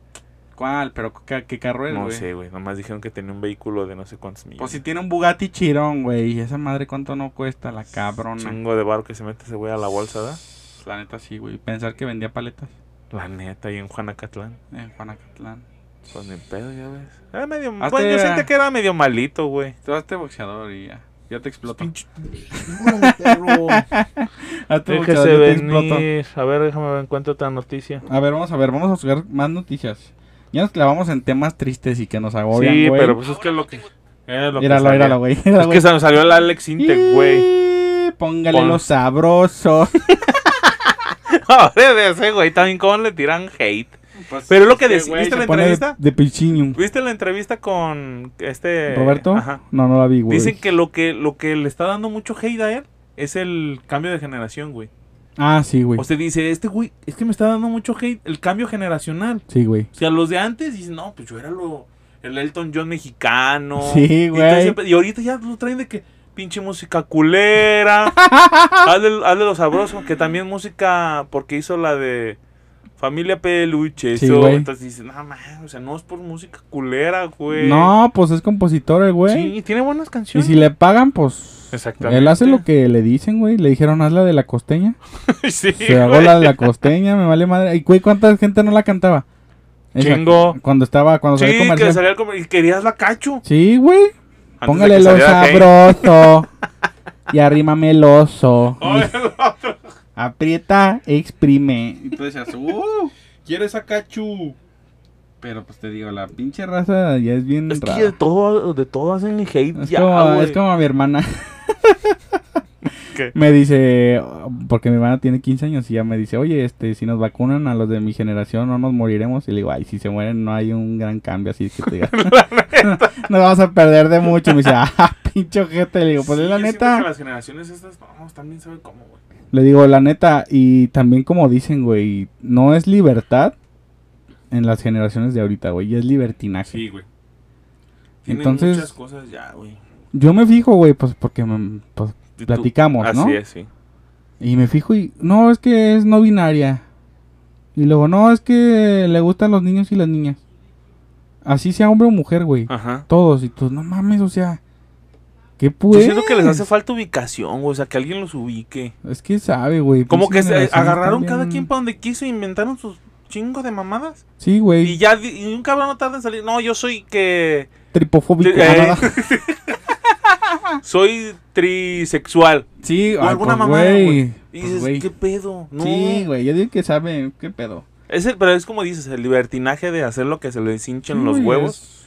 A: ¿Cuál? ¿Pero qué, qué carro es,
C: No sé, güey. Nomás dijeron que tenía un vehículo de no sé cuántos millones.
A: Pues si tiene un Bugatti Chirón, güey. ¿Y esa madre cuánto no cuesta? La cabrona.
C: chingo de barro que se mete ese güey a la bolsa, ¿da?
A: La neta sí, güey. Pensar que vendía paletas
C: La neta, ahí en Juanacatlán.
A: en Juanacatlán.
C: Pues ni pedo, ya ves. Era medio...
A: Hazte-
C: Bueno, yo sentí que era medio malito, güey.
A: Tú hazte boxeador y ya. Ya te.
C: Pinche...
A: Hazte
C: Déjese
A: boxeador, ya te
C: venir. A ver, déjame ver, encuentro otra noticia.
A: A ver, vamos a ver. Vamos a buscar más noticias. Ya nos clavamos en temas tristes y que nos agobian,
C: Sí,
A: güey.
C: pero pues es que es lo que... Es lo que
A: Míralo, míralo, güey.
C: Es
A: güey.
C: que se nos salió el Alex Intec, güey.
A: Póngale
C: Pon-
A: lo sabroso.
C: Ahora de ese güey también cómo le tiran hate. Pero es lo que
A: Este
C: decía, ¿viste la entrevista?
A: De, de pichiño.
C: ¿Viste la entrevista con este
A: ¿Roberto?
C: Ajá.
A: No, no la vi, güey.
C: Dicen que lo que lo que le está dando mucho hate a él es el cambio de generación, güey.
A: Ah, sí, güey.
C: O sea, dice, este güey, es que me está dando mucho hate el cambio generacional.
A: Sí, güey.
C: O sea, los de antes dicen, no, pues yo era lo el Elton John mexicano.
A: Sí, güey.
C: Y, ahorita ya lo traen de que pinche música culera. hazle, hazle lo sabroso, que también música porque hizo la de Familia Peluche.
A: Sí,
C: eso.
A: güey.
C: Entonces dicen, no, man, o sea, no es por música culera, güey.
A: No, pues es compositor el güey.
C: Sí, tiene buenas
A: y
C: canciones.
A: si le pagan, pues.
C: Exactamente.
A: Él hace lo que le dicen, güey. Le dijeron, haz la de la costeña.
C: sí,
A: Se hago la de la costeña, me vale madre. Y, güey, ¿cuánta gente no la cantaba? Esa-
C: Chingo.
A: Cuando estaba, cuando
C: Sí,
A: salía
C: que
A: comercial.
C: salía el comer- y querías la cacho.
A: Sí, güey. Póngale
C: que
A: lo sabroso. y arrímame el oso.
C: Ay, el otro.
A: Aprieta, exprime. Y tú decías, uh, ¿quieres a Cachu? Pero pues te digo, la pinche raza ya es bien
C: Es que
A: rara.
C: de todo, de todo hacen hate
A: Es,
C: ya,
A: como, es como mi hermana.
C: ¿Qué?
A: Me dice, porque mi hermana tiene 15 años y ya me dice, oye, este, si nos vacunan a los de mi generación no nos moriremos. Y le digo, ay, si se mueren no hay un gran cambio, así que te diga. nos vamos a perder de mucho. Me dice, ah, pinche ojete. Le digo, pues
C: Sí,
A: es la neta.
C: que las generaciones estas, no, también saben cómo, güey.
A: Le digo, la neta, y también como dicen, güey, no es libertad en las generaciones de ahorita, güey, es libertinaje.
C: Sí, güey. Tienen
A: Entonces-
C: muchas cosas ya, güey.
A: Yo me fijo, güey, pues porque me, pues,
C: Y
A: platicamos,
C: Así
A: ¿no?
C: es, sí.
A: Y me fijo y, no, es que es no binaria. Y luego, no, es que le gustan los niños y las niñas. Así sea hombre o mujer, güey.
C: Ajá.
A: Todos, y tú, no mames, o sea, ¿qué
C: Yo
A: pues?
C: siento que les hace falta ubicación, güey. O sea, que alguien los ubique.
A: Es que sabe, güey.
C: Como
A: pinche
C: que se agarraron cada quien para donde quiso e inventaron sus chingo de mamadas.
A: Sí,
C: Y
A: güey.
C: ya di- y un cabrón no tarda en salir. No, yo soy que.
A: Tripofóbico.
C: Eh. Soy trisexual.
A: Sí,
C: O alguna
A: pues,
C: mamada,
A: güey.
C: Y
A: Pues,
C: dices,
A: güey.
C: ¿qué pedo? No.
A: Sí, güey. Yo digo que sabe qué pedo.
C: Es el- pero es como dices, el libertinaje de hacer lo que se les hinchen
A: Sí,
C: los huevos.
A: Es,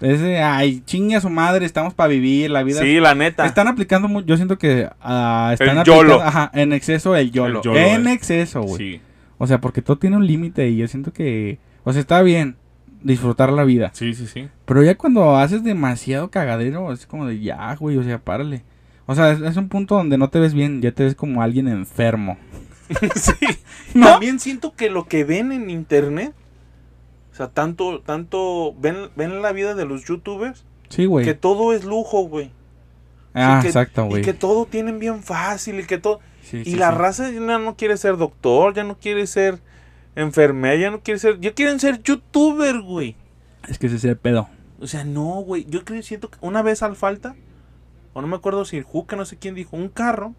A: es de, ay, chingue a su madre, estamos para vivir, la vida.
C: Sí, la neta.
A: Están aplicando, mu- yo siento que ah, están
C: El
A: aplicando,
C: YOLO.
A: ajá, en exceso el YOLO.
C: YOLO,
A: en
C: eh.
A: exceso, güey.
C: Sí,
A: O sea, porque todo tiene un límite y yo siento que, o sea, está bien disfrutar la vida.
C: sí, sí, sí.
A: Pero ya cuando haces demasiado cagadero, es como de ya, güey, o sea, párale. O sea, es, es un punto donde no te ves bien, ya te ves como alguien enfermo.
C: sí.
A: ¿No?
C: También siento que lo que ven en internet, o sea, tanto, tanto, ven, ven la vida de los youtubers,
A: Sí, güey.
C: que todo es lujo, güey.
A: Ah,
C: que-
A: exacto,
C: Y
A: güey.
C: que todo tienen bien fácil y que todo...
A: Sí,
C: y
A: sí,
C: la
A: sí.
C: raza ya no quiere ser doctor, ya no quiere ser enfermera, ya no quiere ser... Ya quieren ser youtuber, güey.
A: Es que ese es el pedo.
C: O sea, no, güey. Yo creo, siento que una vez al falta, o no me acuerdo si el Juca, no sé quién dijo, un carro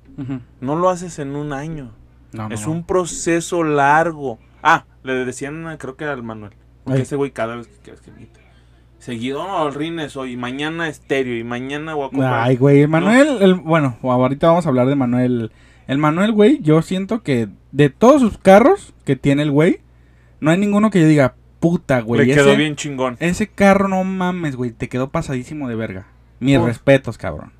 C: no lo haces en un año.
A: No,
C: es
A: no.
C: un proceso largo. Ah, le decían, creo que al Manuel. Porque
A: Ay.
C: ese güey cada vez que quieres que grita. Seguido, no, el rines hoy, mañana estéreo y mañana voy a comprar.
A: Ay, güey, el Manuel, el, bueno, ahorita vamos a hablar de Manuel. El Manuel, güey, yo siento que de todos sus carros que tiene el güey, no hay ninguno que yo diga, puta, güey.
C: Le quedó
A: ese,
C: bien chingón.
A: ese carro no mames, güey, te quedó pasadísimo de verga. Mis
C: Uf.
A: respetos, cabrón.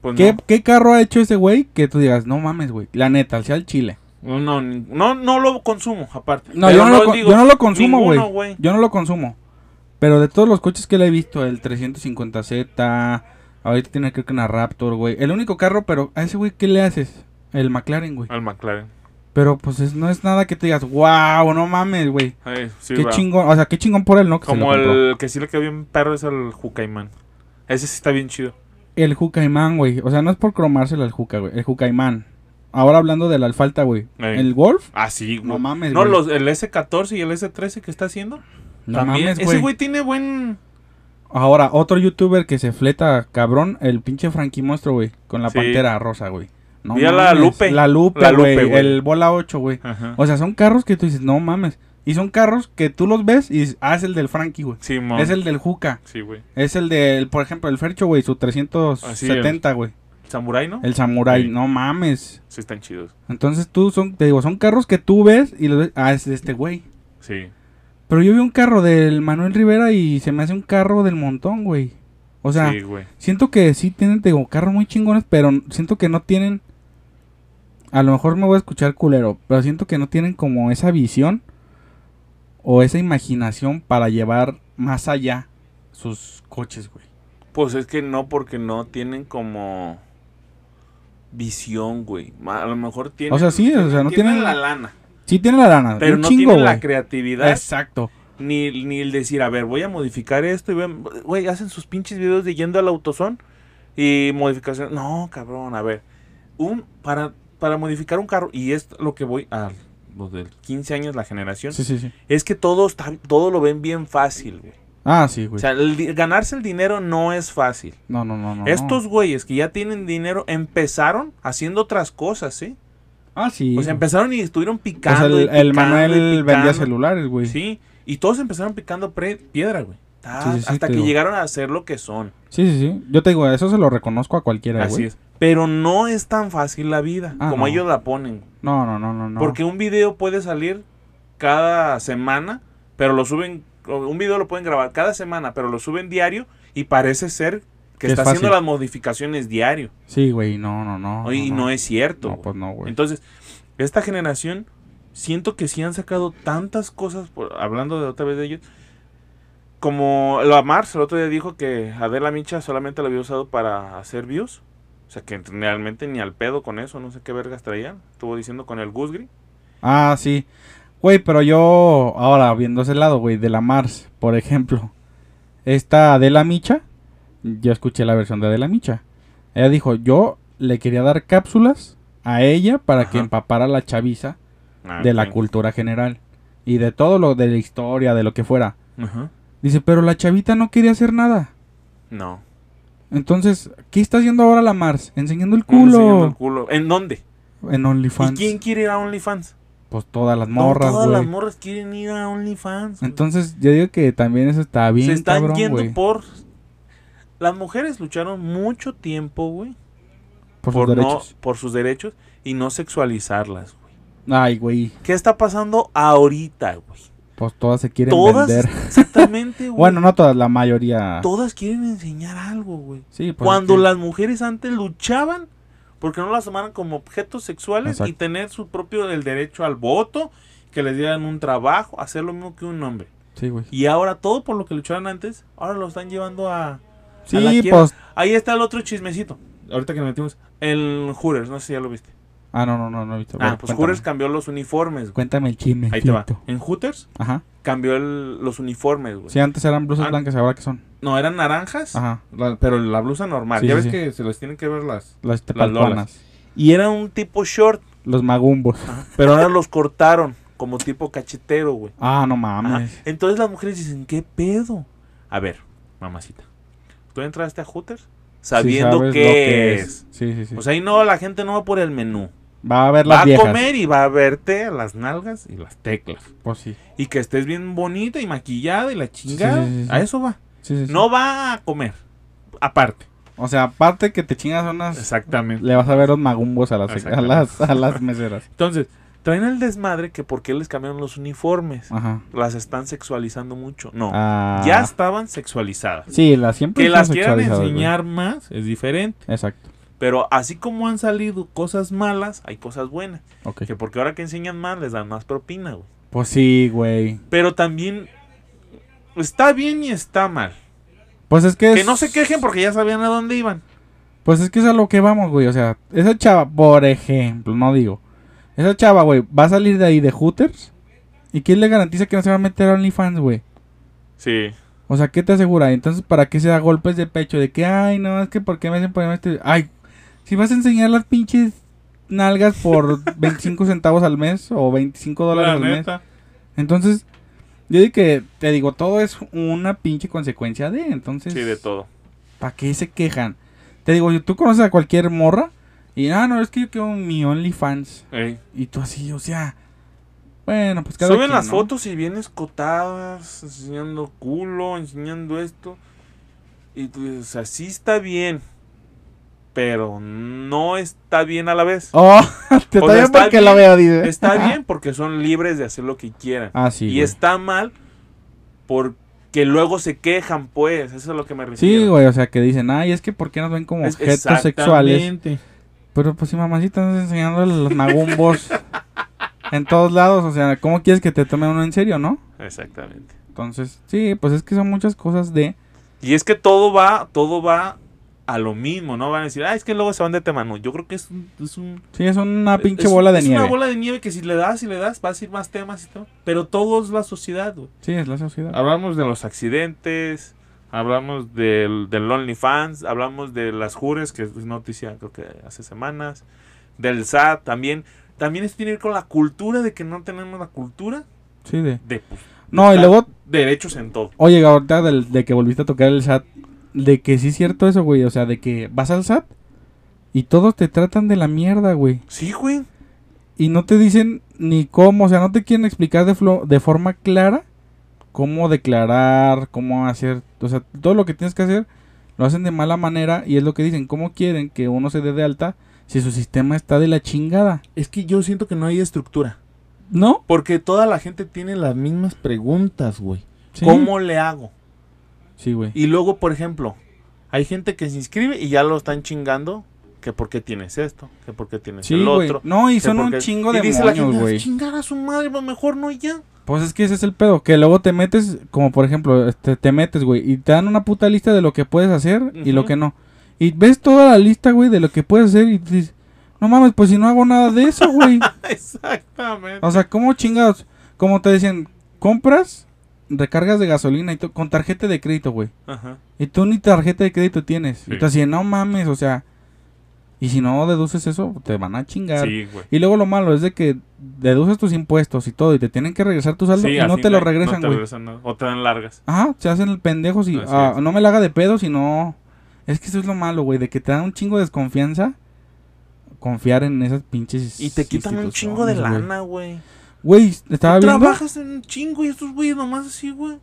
C: Pues
A: ¿Qué,
C: no.
A: ¿Qué carro ha hecho ese güey que tú digas, no mames, güey? La neta, al sea el chile.
C: No, no, no, no lo consumo, aparte.
A: No, yo no, lo,
C: digo,
A: yo no lo consumo, güey. Yo no lo consumo. Pero de todos los coches que le he visto, el 350Z, ahorita tiene creo que una Raptor, güey. El único carro, pero a ese güey, ¿qué le haces? El McLaren, güey.
C: Al McLaren.
A: Pero pues es- no es nada que te digas, wow, no mames, güey.
C: Sí,
A: qué
C: va.
A: chingón, o sea, qué chingón por él, ¿no? Que
C: Como el que sí le quedó bien perro es el Jucaimán. Ese sí está bien chido.
A: El Jucaimán, güey. O sea, no es por cromárselo al Juca, güey. El Jucaimán. Ahora hablando del Alfalta, güey.
C: Ey.
A: El Golf.
C: Ah, sí,
A: No
C: güey.
A: mames,
C: No,
A: güey.
C: los, el S14 y el S13 que está haciendo.
A: No
C: también.
A: mames,
C: Ese
A: güey.
C: güey tiene buen.
A: Ahora, otro youtuber que se fleta, cabrón, el pinche Frankie Monstruo, güey. Con la
C: Sí.
A: pantera rosa, güey. No
C: Vi a la Lupe.
A: La Lupe,
C: La Lupe,
A: güey.
C: güey.
A: El Bola 8, güey.
C: Ajá.
A: O sea, son carros que tú dices, no mames. Y son carros que tú los ves y dices, ah, es el del Frankie, güey.
C: Sí.
A: Es el del Juca.
C: Sí, güey.
A: Es el del, por ejemplo, el Fercho, güey, su 370, güey.
C: Samurai, ¿no?
A: El Samurai,
C: Sí.
A: no mames.
C: Sí, están chidos.
A: Entonces tú son, te digo, son carros que tú ves y los ves, ah, es de este güey.
C: Sí.
A: Pero yo vi un carro del Manuel Rivera y se me hace un carro del montón, güey. O sea,
C: sí, güey.
A: siento que sí tienen, te digo, carros muy chingones, pero siento que no tienen. A lo mejor me voy a escuchar culero, pero siento que no tienen como esa visión o esa imaginación para llevar más allá sus coches, güey.
C: Pues es que no, porque no tienen como visión, güey. A lo mejor tienen.
A: O sea, sí, o sea, no tienen-
C: la lana.
A: Sí tienen la lana,
C: Pero no
A: chingo,
C: tienen la creatividad.
A: Exacto.
C: Ni, ni el decir, a ver, voy a modificar esto y ven, güey, hacen sus pinches videos de yendo al autosón y modificación. No, cabrón, a ver. Un, para, para modificar un carro, y es lo que voy a los del 15 años, la generación,
A: Sí, sí, sí.
C: es que todo, está, todo lo ven bien fácil, güey.
A: Ah, sí, güey.
C: O sea, el ganarse el dinero no es fácil.
A: no, no, no, no.
C: Estos güeyes que ya tienen dinero empezaron haciendo otras cosas, ¿sí?
A: Ah, sí.
C: O sea, empezaron y estuvieron picando.
A: el,
C: y
A: el Manuel
C: y
A: vendía celulares, güey.
C: Sí, y todos empezaron picando pre- piedra, güey.
A: Sí, sí, sí,
C: hasta que
A: digo.
C: llegaron a ser lo que son.
A: Sí, sí, sí. Yo te digo, eso se lo reconozco a cualquiera,
C: Así
A: güey.
C: es. Pero no es tan fácil la vida
A: Ah,
C: como
A: no.
C: ellos la ponen.
A: No, no, no, no, no.
C: Porque un video puede salir cada semana, pero lo suben. Un video lo pueden grabar cada semana, pero lo suben diario y parece ser que
A: Que es
C: está haciendo las modificaciones diario.
A: Sí, güey, no, no, no.
C: y no, es cierto.
A: No, pues no, güey.
C: Entonces, esta generación, siento que sí han sacado tantas cosas, por- hablando de otra vez de ellos, como la Mars el otro día dijo que Adela Micha solamente la había usado para hacer views. O sea, que realmente ni al pedo con eso, no sé qué vergas traían. Estuvo diciendo con el Gusgri.
A: Ah, sí. Güey, pero yo, ahora, viendo ese lado, güey, de la Mars, por ejemplo. Esta Adela Micha, yo escuché la versión de Adela Micha. Ella dijo, yo le quería dar cápsulas a ella para que empapara la chaviza
C: Ah,
A: de la cultura general. Y de todo lo de la historia, de lo que fuera.
C: Ajá.
A: Dice, pero la chavita no quería hacer nada.
C: No.
A: Entonces, ¿qué está haciendo ahora la Mars? Enseñando el
C: No, enseñando
A: culo.
C: el culo. ¿En dónde?
A: En
C: ¿Y
A: OnlyFans.
C: quién quiere ir a OnlyFans?
A: Pues todas las
C: No,
A: morras,
C: todas
A: güey.
C: las morras quieren ir a OnlyFans. güey.
A: Entonces, yo digo que también eso está bien,
C: se están
A: cabrón,
C: yendo
A: güey.
C: por. Las mujeres lucharon mucho tiempo, güey,
A: Por,
C: por,
A: sus
C: no,
A: derechos.
C: por sus derechos y no sexualizarlas, güey.
A: Ay, güey.
C: ¿Qué está pasando ahorita, güey?
A: Pues todas se quieren
C: Todas,
A: vender.
C: exactamente, güey.
A: Bueno, no todas, la mayoría.
C: Todas quieren enseñar algo, güey.
A: Sí, pues
C: Cuando
A: es que-
C: las mujeres antes luchaban porque no las tomaran como objetos sexuales y tener su propio el derecho al voto, que les dieran un trabajo, hacer lo mismo que un hombre.
A: Sí, güey.
C: Y ahora todo por lo que lucharon antes, ahora lo están llevando a... a la
A: Sí,
C: quiebra.
A: pues.
C: Ahí está el otro chismecito. Ahorita que nos metimos. El Hooters, no sé si ya lo viste.
A: Ah, no, no, no, no he visto.
C: Ah,
A: Bueno,
C: pues
A: cuéntame.
C: Hooters cambió los uniformes. güey.
A: Cuéntame el chisme.
C: Ahí te va. En Hooters
A: Ajá.
C: cambió el- los uniformes, güey.
A: Sí, antes eran blusas
C: Ah.
A: blancas, ahora que son.
C: No, eran naranjas,
A: Ajá.
C: la- pero la blusa normal.
A: Sí,
C: ya
A: sí,
C: ves
A: sí.
C: que se les tienen que ver las...
A: Las
C: lolas. Y era un tipo short,
A: Los magumbos.
C: pero ahora los cortaron como tipo cachetero, güey.
A: Ah, no
C: Ajá.
A: mames.
C: Entonces las mujeres dicen, ¿qué pedo? A ver, mamacita, ¿tú entraste a Hooters sabiendo qué
A: que
C: es?
A: Sí, sí, sí.
C: Pues ahí no, la gente no va por el menú.
A: Va a ver
C: Va
A: las
C: a
A: viejas.
C: comer y va a verte las nalgas y las teclas.
A: Pues sí.
C: Y que estés bien bonita y maquillada y la chingada.
A: sí, sí, sí.
C: A eso va. No va a comer. Aparte.
A: O sea, aparte que te chingas unas.
C: Exactamente.
A: Le vas a ver los magumbos a las, a las, a las meseras.
C: Entonces, traen el desmadre que por qué les cambiaron los uniformes.
A: Ajá.
C: Las están sexualizando mucho. No.
A: Ah.
C: Ya estaban sexualizadas.
A: Sí, las siempre
C: Que las quieran
A: güey.
C: enseñar más es diferente.
A: Exacto.
C: Pero así como han salido cosas malas, hay cosas buenas.
A: Ok.
C: Que porque ahora que enseñan más, les dan más propina, güey.
A: Pues sí, güey.
C: Pero también está bien y está mal.
A: Pues es que.
C: Que
A: es-
C: no se quejen porque ya sabían a dónde iban.
A: Pues es que es a lo que vamos, güey. O sea, esa chava, por ejemplo, no digo. Esa chava, güey, va a salir de ahí de Hooters. ¿Y quién le garantiza que no se va a meter a OnlyFans, güey?
C: Sí.
A: O sea, ¿qué te asegura? Entonces, ¿para qué se da golpes de pecho? De que, ay, no, es que ¿por qué me hacen ponerme este...? Ay, si vas a enseñar las pinches nalgas por 25 centavos al mes o 25 dólares
C: La
A: al mes. Entonces, yo digo que, te digo, todo es una pinche consecuencia de, entonces...
C: Sí, de todo.
A: ¿Para qué se quejan? Te digo, tú conoces a cualquier morra y, ah, no, es que yo quiero mi OnlyFans.
C: Ey.
A: Y tú así, o sea... Bueno, pues cada
C: Suben
A: quien,
C: las
A: ¿no?
C: fotos y bien escotadas, enseñando culo, enseñando esto. Y tú dices, así está bien. Pero no está bien a la vez.
A: Oh, te
C: O sea,
A: bien
C: está
A: porque
C: bien,
A: veo, dice.
C: Está bien porque son libres de hacer lo que quieran.
A: Ah, sí,
C: y
A: güey.
C: está mal porque luego se quejan, pues. Eso es lo que me refiero.
A: Sí, güey, o sea, que dicen, ay, es que ¿por qué nos ven como
C: Es-
A: objetos sexuales? Pero pues si mamacita estás enseñando los magumbos en todos lados, o sea, ¿cómo quieres que te tome uno en serio, no?
C: Exactamente.
A: Entonces, sí, pues es que son muchas cosas de...
C: Y es que todo va, todo va a lo mismo, ¿no? Van a decir, ah, es que luego se van de tema. No, yo creo que es un, es un
A: Sí, es una pinche
C: es-
A: bola de
C: es
A: nieve.
C: una bola de nieve que si le das y le das, vas a ir más temas y todo. Pero todo es la sociedad, güey.
A: Sí, es la sociedad.
C: Hablamos de los accidentes, hablamos del, del OnlyFans, hablamos de las jures, que es noticia creo que hace semanas, del SAT también. También esto tiene que ver con la cultura de que no tenemos la cultura
A: Sí, de...
C: de pues,
A: No, y luego,
C: derechos en todo.
A: oye, ahorita del- de que volviste a tocar el SAT, de que sí es cierto eso, güey, o sea, de que vas al SAT y todos te tratan de la mierda, güey.
C: Sí, güey.
A: Y no te dicen ni cómo, o sea, no te quieren explicar de, flo- de forma clara cómo declarar, cómo hacer, o sea, todo lo que tienes que hacer lo hacen de mala manera y es lo que dicen, ¿cómo quieren que uno se dé de alta si su sistema está de la chingada?
D: Es que yo siento que no hay estructura.
A: ¿No?
D: Porque toda la gente tiene las mismas preguntas, güey.
A: Sí.
C: ¿Cómo le hago?
A: Sí, güey.
C: Y luego, por ejemplo, hay gente que se inscribe y ya lo están chingando. Que por qué tienes esto, que por qué tienes
A: Sí,
C: el otro.
A: No, y son un chingo de moños,
C: gente,
A: güey.
C: chingar a su madre, pues mejor no ya.
A: Pues es que ese es el pedo, que luego te metes, como por ejemplo, este, te metes, güey, y te dan una puta lista de lo que puedes hacer y lo que no. Y ves toda la lista, güey, de lo que puedes hacer y dices, no mames, pues si no hago nada de eso, güey.
C: Exactamente.
A: o sea, ¿cómo chingados? Como te decían, compras, recargas de gasolina y con tarjeta de crédito, güey.
C: Ajá.
A: Y tú ni tarjeta de crédito tienes.
C: Sí.
A: Y tú así, no mames, o sea, y si no deduces eso, te van a chingar.
C: Sí, güey.
A: Y luego lo malo es de que deduces tus impuestos y todo y te tienen que regresar tu saldo
C: Sí,
A: y no te lo regresan,
C: no te
A: güey.
C: regresan. O te dan largas.
A: Ajá, se hacen el pendejo si ah, no me la haga de pedo, si no es que eso es lo malo, güey, de que te dan un chingo de desconfianza confiar en esas pinches
C: Y te quitan un chingo de
A: güey.
C: lana, güey.
A: Güey, estaba viendo,
C: Trabajas en un chingo y estos güeyes nomás así, güey.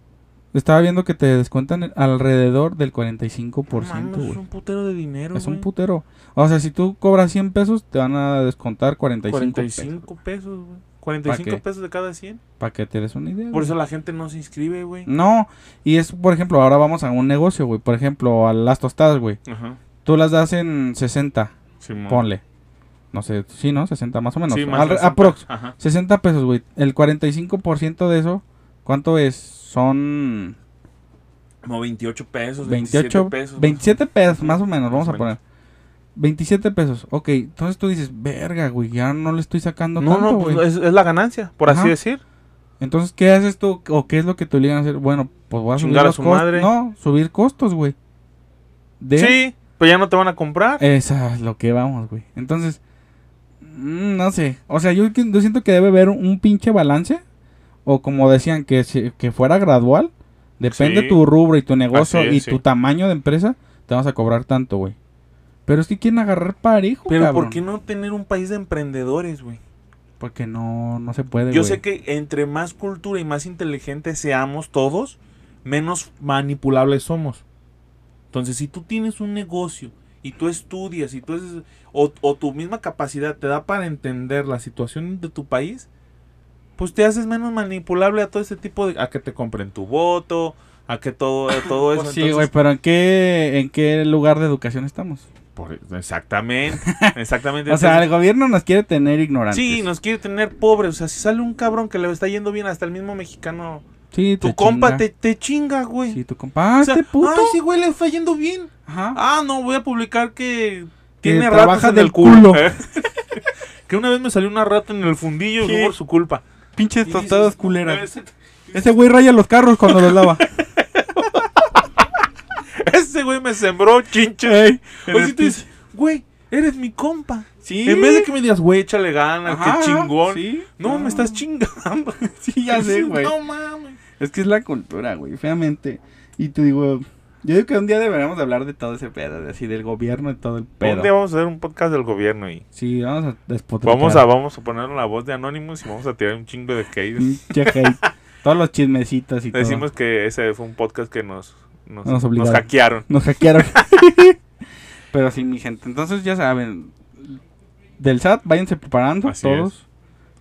A: estaba viendo que te descuentan alrededor del 45%,
C: No mames, es un putero de dinero,
A: Es un putero. O sea, si tú cobras 100 pesos, te van a descontar 45,
C: 45 pesos, güey. 45
A: qué?
C: pesos de cada 100.
A: Para que te des una idea.
C: Por eso la gente no se inscribe, güey.
A: No, y es, por ejemplo, ahora vamos a un negocio, güey. Por ejemplo, a las tostadas, güey.
C: Ajá.
A: Tú las das en 60,
C: Simón.
A: ponle. No sé, sí, ¿no? 60 más o menos.
C: Sí, más
A: Al-
C: de 60.
A: aprox.
C: Ajá.
A: 60 pesos, güey. El 45% de eso, ¿cuánto es? Son
C: Como 28 pesos,
A: 28
C: 27 pesos.
A: 27 pesos, más o menos, vamos a poner. 27 pesos. Ok, entonces tú dices, verga, güey, ya no le estoy sacando
C: No,
A: tanto,
C: no, pues es, es la ganancia, por
A: Ajá.
C: así decir.
A: Entonces, ¿qué haces tú o qué es lo que te obligan a hacer? Bueno, pues voy a subir
C: Chingar a
A: los
C: su
A: costos.
C: madre.
A: No, subir costos, güey. De
C: Sí, pero ya no te van a comprar.
A: Esa es lo que vamos, güey. Entonces, no sé. O sea, yo, que- yo siento que debe haber un pinche balance. O como decían, que, que fuera gradual. Depende
C: Sí.
A: tu rubro y tu negocio
C: es,
A: y
C: sí.
A: tu tamaño de empresa. Te vas a cobrar tanto, güey. Pero es que quieren agarrar parejo,
C: pero
A: cabrón.
C: ¿por qué no tener un país de emprendedores, güey?
A: Porque no, no se puede,
C: Yo sé que entre más cultura y más inteligentes seamos todos, menos
D: Manipulables somos.
C: Entonces, si tú tienes un negocio y tú estudias y tú es, o, o tu misma capacidad te da para entender la situación de tu país, pues te haces menos manipulable a todo ese tipo de... a que te compren tu voto, a que todo, a todo eso.
A: Pues sí, güey, pero ¿en qué, ¿en qué lugar de educación estamos?
C: por- exactamente, exactamente.
A: O sea, el gobierno nos quiere tener ignorantes.
C: sí, nos quiere tener pobres. O sea, si sale un cabrón que le está yendo bien hasta el mismo mexicano,
A: Sí,
C: tu
A: te
C: compa
A: chinga.
C: te, te chinga, güey.
A: Sí, tu compa. Ah,
C: O sea,
A: este puto.
C: Ay, sí, güey, le está yendo bien.
A: Ajá.
C: Ah, no, voy a publicar que
A: Que
C: tiene ratas en
A: del
C: el culo.
A: culo.
C: que una vez me salió una rata en el fundillo y
A: ¿Qué?
C: fue por su culpa.
A: Pinches
C: Y
A: tostadas
C: dices,
A: culeras.
C: Ese,
A: Ese güey raya los carros cuando los lava.
C: ese güey me sembró
A: en
C: Oye, si tú dices, güey, eres mi compa.
A: Sí.
C: En vez de que me digas, güey, échale ganas,
A: Ajá,
C: qué chingón.
A: sí.
C: No, me estás chingando.
A: Sí, ya sé, güey.
C: No mames.
A: Es que es la cultura, güey, feamente. Y te digo, yo digo que un día deberíamos de hablar de todo ese pedo, de así del gobierno y todo el pedo.
C: Un día vamos a hacer un podcast del gobierno y
A: Sí, vamos a despotricar.
C: vamos a, vamos a poner la voz de Anonymous y vamos a tirar un chingo de hate.
A: Todos los chismecitos y
C: Decimos que ese fue un podcast que nos, nos,
A: Nos
C: nos hackearon.
A: todo. Nos hackearon. Pero sí, mi gente. Entonces, ya saben. Del SAT, váyanse preparando
C: Así
A: todos.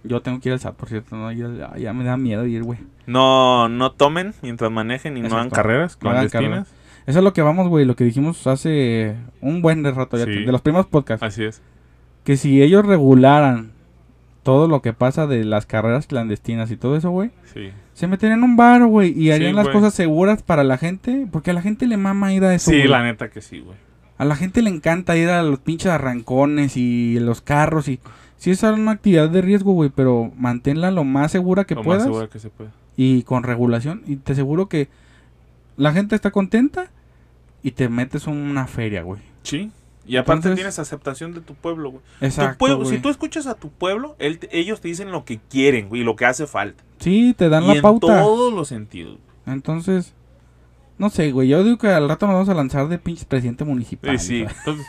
A: Yo tengo que ir al SAT, por cierto. No, ya, ya me da miedo ir, güey.
C: No, no tomen mientras manejen y no hagan
A: Exacto.
C: carreras
A: No hagan
C: clandestinas.
A: Eso es lo que vamos, güey. Lo que dijimos hace un buen rato ya.
C: Sí.
A: De los primeros podcasts.
C: Así es.
A: Que si ellos regularan todo lo que pasa de las carreras clandestinas y todo eso, güey.
C: Sí.
A: Se meterían en un bar, güey. Y harían
C: Sí,
A: las cosas seguras para la gente. Porque a la gente le mama ir a eso,
C: Sí, la neta que sí, güey.
A: A la gente le encanta ir a los pinches arrancones y los carros y... Sí es una actividad de riesgo, güey, pero manténla lo más segura que
C: Lo más
A: puedas
C: seguro que se puede.
A: y con regulación. Y te aseguro que la gente está contenta y te metes una feria, güey.
C: Sí. Y aparte
A: Entonces-
C: tienes aceptación de tu pueblo, güey. Tu
A: Exacto,
C: pueblo, si
A: güey.
C: tú escuchas a tu pueblo, él ellos te dicen lo que quieren, güey, y lo que hace falta.
A: Sí, te dan
C: y
A: la
C: en
A: pauta.
C: todos los sentidos.
A: Entonces, no sé, güey. Yo digo que al rato nos vamos a lanzar de pinches presidente municipal.
C: Sí, sí. Entonces,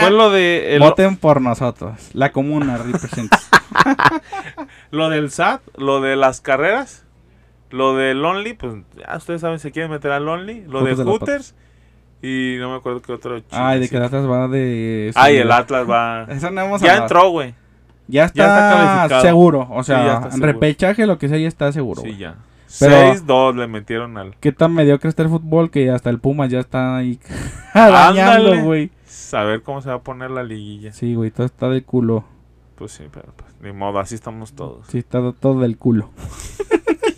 C: fue lo de el-
A: Voten por nosotros. La comuna representa.
C: lo del SAT, lo de las carreras, lo del Only, pues ya ustedes saben se quieren meter al Only, lo de
A: de
C: Hooters y no me acuerdo qué otro.
A: Ay, de que el Atlas va de...
C: Ay, el Atlas va.
A: Eso no hemos
C: ya
A: hablado.
C: entró, güey.
A: Ya está,
C: está calificado.
A: seguro. O
C: Sí, ya
A: sea,
C: seguro.
A: repechaje, lo que sea, ya está seguro.
C: Sí, ya.
A: Pero-
C: 6-2 le metieron al.
A: Qué tan mediocre está el fútbol que hasta el Pumas ya está ahí
C: Ándale.
A: güey.
C: Saber cómo se va a poner la liguilla.
A: Sí, güey, todo está del culo.
C: Pues sí, pero pues, ni modo, así estamos todos.
A: Sí, está todo del culo.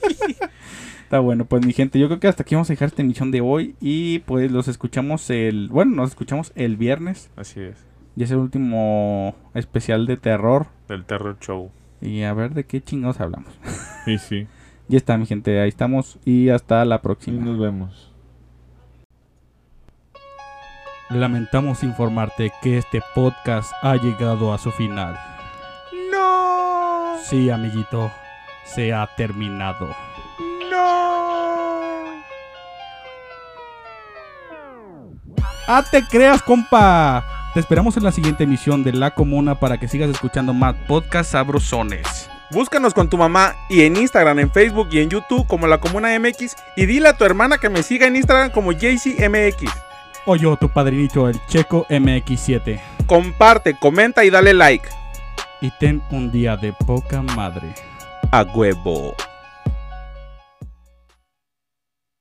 A: está bueno, pues mi gente, yo creo que hasta aquí vamos a dejar esta emisión de hoy. Y pues los escuchamos el. Bueno, nos escuchamos el viernes.
C: Así es.
A: Y es el último especial de terror.
C: Del Terror Show.
A: Y a ver de qué chingados hablamos.
C: Sí, sí.
A: Ya está, mi gente, ahí estamos. Y hasta la
D: Y
A: próxima.
D: nos vemos.
A: Lamentamos informarte que este podcast ha llegado a su final.
C: ¡No!
A: Sí, amiguito, se ha terminado.
C: ¡No!
A: ¡Ah, te creas, compa! Te esperamos en la siguiente emisión de La Comuna para que sigas escuchando más podcasts sabrosones.
C: Búscanos con tu mamá y en Instagram, en Facebook y en YouTube como La Comuna MX y dile a tu hermana que me siga en Instagram como JCMX.
A: O yo, tu padrinito, el Checo MX7.
C: Comparte, comenta y dale like.
A: Y ten un día de poca madre.
C: A huevo.